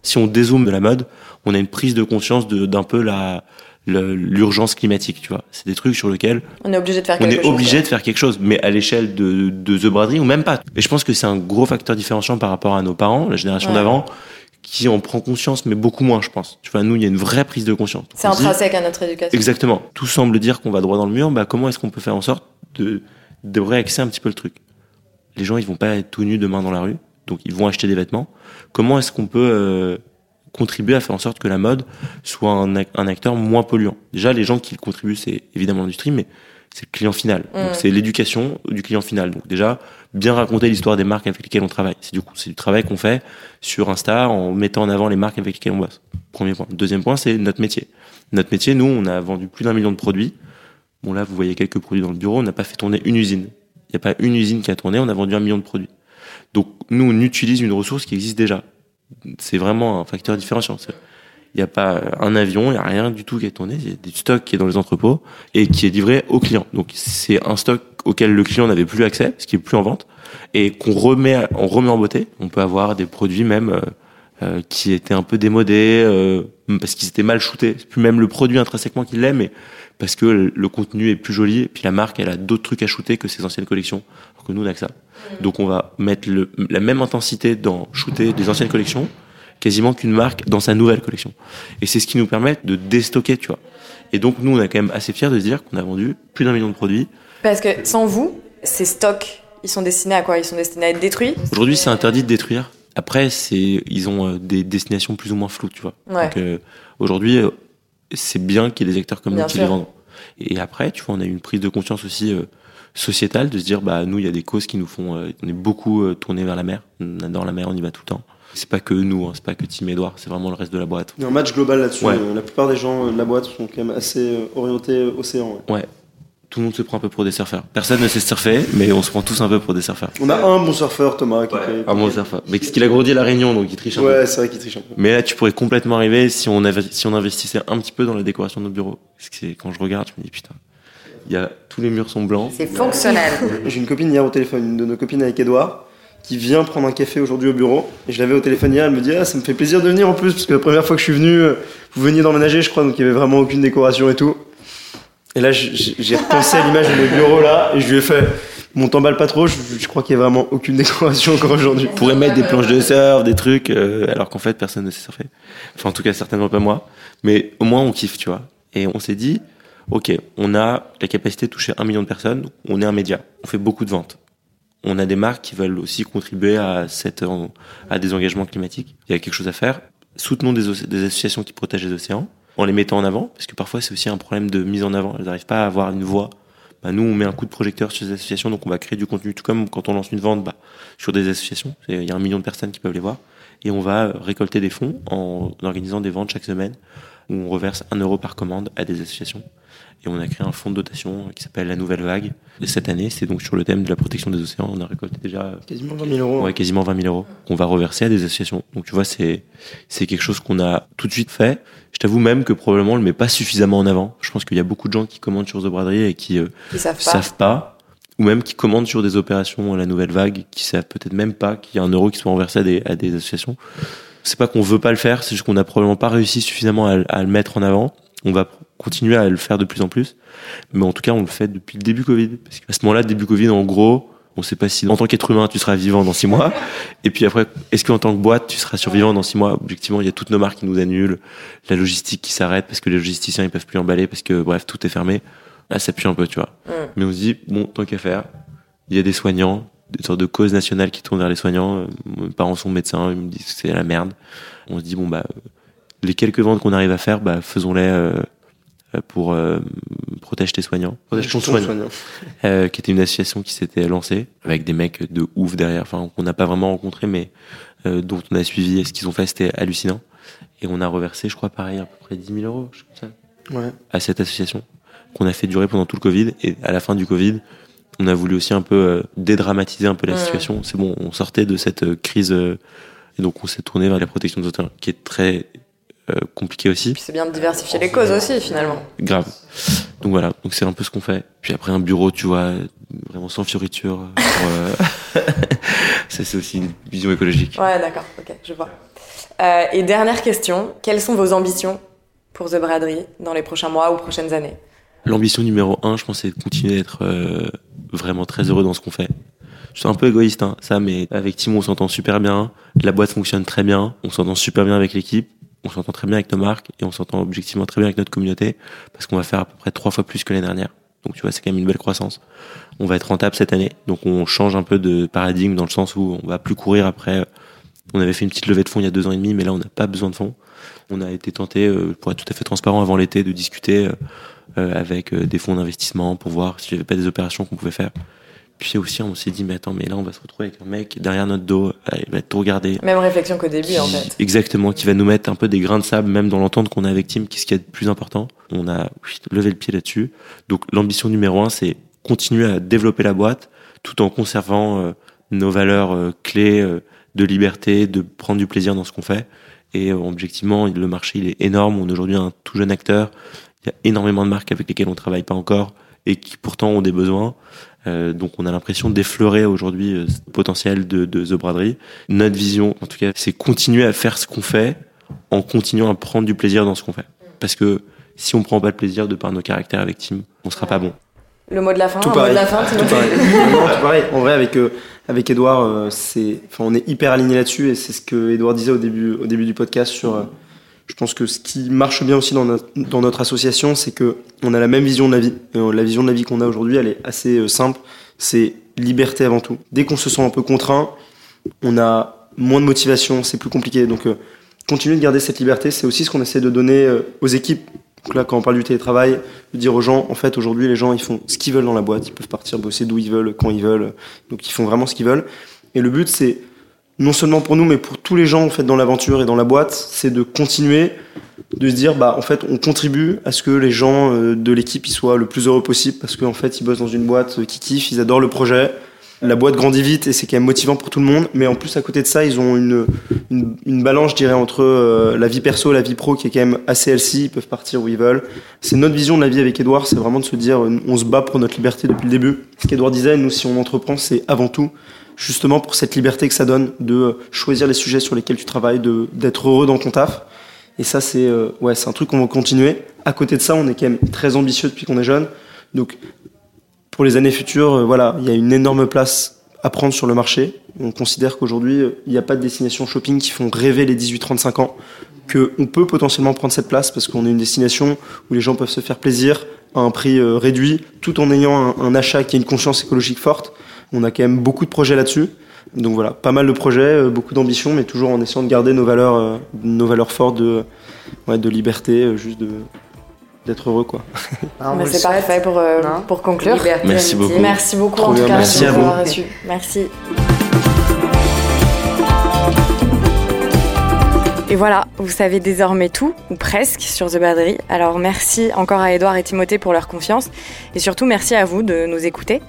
Si on dézoome de la mode, on a une prise de conscience d'un peu la l'urgence climatique, tu vois. C'est des trucs sur lesquels On est obligé de faire on quelque est chose. obligé de faire quelque chose, mais à l'échelle de, de The Braderie ou même pas. Et je pense que c'est un gros facteur différenciant par rapport à nos parents, la génération Ouais. d'avant, qui en prend conscience, mais beaucoup moins, je pense. Tu vois, nous, il y a une vraie prise de conscience. C'est intrinsèque à notre éducation. Exactement. Tout semble dire qu'on va droit dans le mur. Bah, comment est-ce qu'on peut faire en sorte de, de réaxer un petit peu le truc? Les gens, ils vont pas être tout nus demain dans la rue, donc ils vont acheter des vêtements. Comment est-ce qu'on peut euh, contribuer à faire en sorte que la mode soit un, ac- un acteur moins polluant? Déjà, les gens qui contribuent, c'est évidemment l'industrie, mais c'est le client final. Donc, Mm. c'est l'éducation du client final. Donc, déjà, bien raconter l'histoire des marques avec lesquelles on travaille. C'est du coup, c'est du travail qu'on fait sur Insta en mettant en avant les marques avec lesquelles on bosse. Premier point. Deuxième point, c'est notre métier. Notre métier, nous, on a vendu plus d'un million de produits. Bon, là, vous voyez quelques produits dans le bureau. On n'a pas fait tourner une usine. Il n'y a pas une usine qui a tourné. On a vendu un million de produits. Donc, nous, on utilise une ressource qui existe déjà. C'est vraiment un facteur différenciant. Il n'y a pas un avion, il n'y a rien du tout qui est tourné. Il y a des stocks qui est dans les entrepôts et qui est livré au client. Donc, c'est un stock auquel le client n'avait plus accès, ce qui est plus en vente, et qu'on remet, on remet en beauté. On peut avoir des produits même euh, euh, qui étaient un peu démodés euh, parce qu'ils étaient mal shootés. C'est plus même le produit intrinsèquement qui l'est, mais parce que le- le contenu est plus joli. Et puis la marque, elle a d'autres trucs à shooter que ses anciennes collections, alors que nous, on a que ça. Donc on va mettre le, la même intensité dans shooter des anciennes collections quasiment qu'une marque dans sa nouvelle collection. Et c'est ce qui nous permet de déstocker, tu vois. Et donc nous, on est quand même assez fiers de se dire qu'on a vendu plus d'un million de produits. Parce que sans vous, ces stocks, ils sont destinés à quoi? Ils sont destinés à être détruits? Aujourd'hui, c'est interdit de détruire. Après, c'est ils ont euh, des destinations plus ou moins floues, tu vois. Ouais. Donc euh, aujourd'hui, euh, c'est bien qu'il y ait des acteurs comme Bien nous qui sûr. les vendent. Et après, tu vois, on a eu une prise de conscience aussi euh, sociétale de se dire, bah nous, il y a des causes qui nous font, euh, on est beaucoup euh, tourné vers la mer. On adore la mer, on y va tout le temps. C'est pas que nous, hein, c'est pas que Tim Edouard, c'est vraiment le reste de la boîte. Il y a un match global là-dessus. Ouais. Euh, La plupart des gens euh, de la boîte sont quand même assez euh, orientés euh, océan. ouais. Tout le monde se prend un peu pour des surfeurs. Personne ne sait surfer, mais on se prend tous un peu pour des surfeurs. On a un bon surfeur, Thomas, qui fait- Un bon surfeur. Mais parce qu'il a grandi à la Réunion, donc il triche un peu. Ouais, c'est vrai qu'il triche un peu. Mais là, tu pourrais complètement arriver si on, avait, si on investissait un petit peu dans la décoration de nos bureaux. Parce que c'est- quand je regarde, je me dis putain, il y a, tous les murs sont blancs. C'est fonctionnel. J'ai une copine hier au téléphone, une de nos copines avec Edouard, qui vient prendre un café aujourd'hui au bureau. Et je l'avais au téléphone hier, elle me dit Ah, ça me fait plaisir de venir en plus, parce que la première fois que je suis venu, euh, vous veniez d'emménager, je crois, donc il y avait vraiment aucune décoration et tout. Et là, j'ai repensé à l'image de mes bureaux là, et je lui ai fait Bon, t'emballe pas trop, je, je crois qu'il y a vraiment aucune décoration encore aujourd'hui. On pourrait mettre des planches de surf, des trucs, euh, alors qu'en fait, personne ne sait surfer. Enfin, en tout cas, certainement pas moi. Mais au moins, on kiffe, tu vois. Et on s'est dit, ok, on a la capacité de toucher un million de personnes, on est un média, on fait beaucoup de ventes. On a des marques qui veulent aussi contribuer à, cette, à des engagements climatiques. Il y a quelque chose à faire. Soutenons des, oc- des associations qui protègent les océans en les mettant en avant, parce que parfois c'est aussi un problème de mise en avant. Elles n'arrivent pas à avoir une voix. Bah, nous, on met un coup de projecteur sur ces associations, donc on va créer du contenu, tout comme quand on lance une vente bah, sur des associations. Il y a un million de personnes qui peuvent les voir. Et on va récolter des fonds en organisant des ventes chaque semaine où on reverse un euro par commande à des associations. Et on a créé un fonds de dotation qui s'appelle La Nouvelle Vague. Et cette année, c'est donc sur le thème de la protection des océans. On a récolté déjà Quasiment 20 000 euros. ouais, quasiment 20 000 euros qu'on va reverser à des associations. Donc tu vois, c'est c'est quelque chose qu'on a tout de suite fait. Je t'avoue même que probablement on le met pas suffisamment en avant. Je pense qu'il y a beaucoup de gens qui commandent sur The Braderie et qui euh, savent pas. savent pas, ou même qui commandent sur des opérations à la nouvelle vague, qui savent peut-être même pas qu'il y a un euro qui soit renversé à des, à des associations. C'est pas qu'on veut pas le faire, c'est juste qu'on a probablement pas réussi suffisamment à, à le mettre en avant. On va continuer à le faire de plus en plus, mais en tout cas on le fait depuis le début Covid. Parce qu'à ce moment-là, début Covid, en gros, on sait pas si en tant qu'être humain tu seras vivant dans six mois, et puis après, est-ce qu'en tant que boîte tu seras survivant dans six mois? Objectivement, il y a toutes nos marques qui nous annulent, la logistique qui s'arrête parce que les logisticiens ils peuvent plus emballer parce que bref tout est fermé. Là, ça pue un peu, tu vois. Mm. Mais on se dit, bon, tant qu'à faire, il y a des soignants, des sortes de causes nationales qui tournent vers les soignants. Euh, Mes parents sont médecins, ils me disent que c'est la merde. On se dit, bon, bah, euh, les quelques ventes qu'on arrive à faire, bah, faisons-les euh, pour euh, Protège tes soignants. Protège ton soignant. Euh, qui était une association qui s'était lancée avec des mecs de ouf derrière, enfin, qu'on n'a pas vraiment rencontré, mais euh, dont on a suivi. Et ce qu'ils ont fait, c'était hallucinant. Et on a reversé, je crois, pareil, à peu près 10 000 euros, je sais pas ça Ouais. à cette association qu'on a fait durer pendant tout le Covid. Et à la fin du Covid, on a voulu aussi un peu euh, dédramatiser un peu la Ouais. situation. C'est bon, on sortait de cette euh, crise euh, et donc on s'est tourné vers la protection des auteurs, qui est très euh, compliqué aussi, Puis c'est bien de diversifier les causes aussi, finalement. grave. Donc voilà, donc c'est un peu ce qu'on fait. Puis après un bureau, tu vois, vraiment sans fioriture. euh, pour, euh, ça c'est aussi une vision écologique. Ouais, d'accord, ok, je vois. Euh, et dernière question, quelles sont vos ambitions pour The Braderie dans les prochains mois ou prochaines années? L'ambition numéro un, je pense, c'est de continuer d'être euh, vraiment très heureux dans ce qu'on fait. Je suis un peu égoïste, hein, ça, mais avec Tim, on s'entend super bien. La boîte fonctionne très bien. On s'entend super bien avec l'équipe. On s'entend très bien avec nos marques et on s'entend objectivement très bien avec notre communauté parce qu'on va faire à peu près trois fois plus que l'année dernière. Donc tu vois, c'est quand même une belle croissance. On va être rentable cette année, donc on change un peu de paradigme dans le sens où on va plus courir après On avait fait une petite levée de fonds il y a deux ans et demi, mais là, on n'a pas besoin de fonds. On a été tenté, euh, pour être tout à fait transparent avant l'été, de discuter euh, euh, avec des fonds d'investissement pour voir s'il n'y avait pas des opérations qu'on pouvait faire. Puis aussi, on s'est dit, mais attends, mais là, on va se retrouver avec un mec derrière notre dos, il va tout regarder. Même réflexion qu'au début, en fait. Exactement, qui va nous mettre un peu des grains de sable, même dans l'entente qu'on a avec Tim, qui est ce qui est le plus important. On a levé le pied là-dessus. Donc, l'ambition numéro un, c'est continuer à développer la boîte tout en conservant nos valeurs clés de liberté, de prendre du plaisir dans ce qu'on fait. Et euh, objectivement, le marché il est énorme. On est aujourd'hui un tout jeune acteur. Il y a énormément de marques avec lesquelles on travaille pas encore et qui pourtant ont des besoins. Euh, donc on a l'impression d'effleurer aujourd'hui euh, ce potentiel de, de The Braderie. Notre vision, en tout cas, c'est continuer à faire ce qu'on fait en continuant à prendre du plaisir dans ce qu'on fait. Parce que si on prend pas de plaisir de par nos caractères avec Tim, on sera pas bon. Le mot de la fin, tout mot pareil. de la fin, tout pareil. tout pareil. En vrai, avec avec Edouard, euh, c'est, enfin, on est hyper aligné là-dessus et c'est ce que Edouard disait au début, au début du podcast sur. Euh, je pense que ce qui marche bien aussi dans notre, association, c'est que on a la même vision de la vie. Euh, la vision de la vie qu'on a aujourd'hui, elle est assez simple. C'est liberté avant tout. Dès qu'on se sent un peu contraint, on a moins de motivation, c'est plus compliqué. Donc, continuer de garder cette liberté, c'est aussi ce qu'on essaie de donner aux équipes donc là, quand on parle du télétravail, de dire aux gens, en fait, aujourd'hui, les gens, ils font ce qu'ils veulent dans la boîte. Ils peuvent partir bosser d'où ils veulent, quand ils veulent. Donc, ils font vraiment ce qu'ils veulent. Et le but, c'est non seulement pour nous, mais pour tous les gens, en fait, dans l'aventure et dans la boîte, c'est de continuer de se dire, bah, en fait, on contribue à ce que les gens euh, de l'équipe, soient le plus heureux possible parce qu'en fait, ils bossent dans une boîte qui kiffe, ils adorent le projet la boîte grandit vite et c'est quand même motivant pour tout le monde. Mais en plus, à côté de ça, ils ont une, une, balance, je dirais, entre euh, la vie perso et la vie pro qui est quand même assez healthy. Ils peuvent partir où ils veulent. C'est notre vision de la vie avec Edouard, c'est vraiment de se dire, euh, on se bat pour notre liberté depuis le début. Ce qu'Edouard disait, nous, si on entreprend, c'est avant tout justement pour cette liberté que ça donne de choisir les sujets sur lesquels tu travailles, de d'être heureux dans ton taf. Et ça, c'est euh, ouais, c'est un truc qu'on va continuer. À côté de ça, on est quand même très ambitieux depuis qu'on est jeune. Donc pour les années futures, euh, voilà, il y a une énorme place à prendre sur le marché. On considère qu'aujourd'hui, euh, il n'y a pas de destination shopping qui font rêver les 18-35 ans, qu'on peut potentiellement prendre cette place parce qu'on est une destination où les gens peuvent se faire plaisir à un prix euh, réduit, tout en ayant un, achat qui a une conscience écologique forte. On a quand même beaucoup de projets là-dessus. Donc voilà, pas mal de projets, beaucoup d'ambition, mais toujours en essayant de garder nos valeurs, nos valeurs fortes de, ouais, de liberté, juste de, d'être heureux quoi. Ah, c'est parfait pour, euh, pour conclure. Merci beaucoup. Merci beaucoup en tout cas Merci à vous. Reçu. Merci. Et voilà, vous savez désormais tout, ou presque, sur The Badry. Alors merci encore à Edouard et Timothée pour leur confiance, et surtout merci à vous de nous écouter.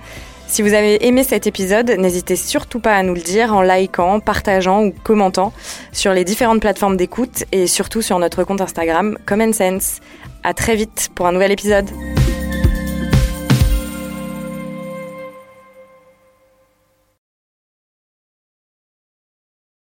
Si vous avez aimé cet épisode, n'hésitez surtout pas à nous le dire en likant, partageant ou commentant sur les différentes plateformes d'écoute et surtout sur notre compte Instagram Common Sense. À très vite pour un nouvel épisode.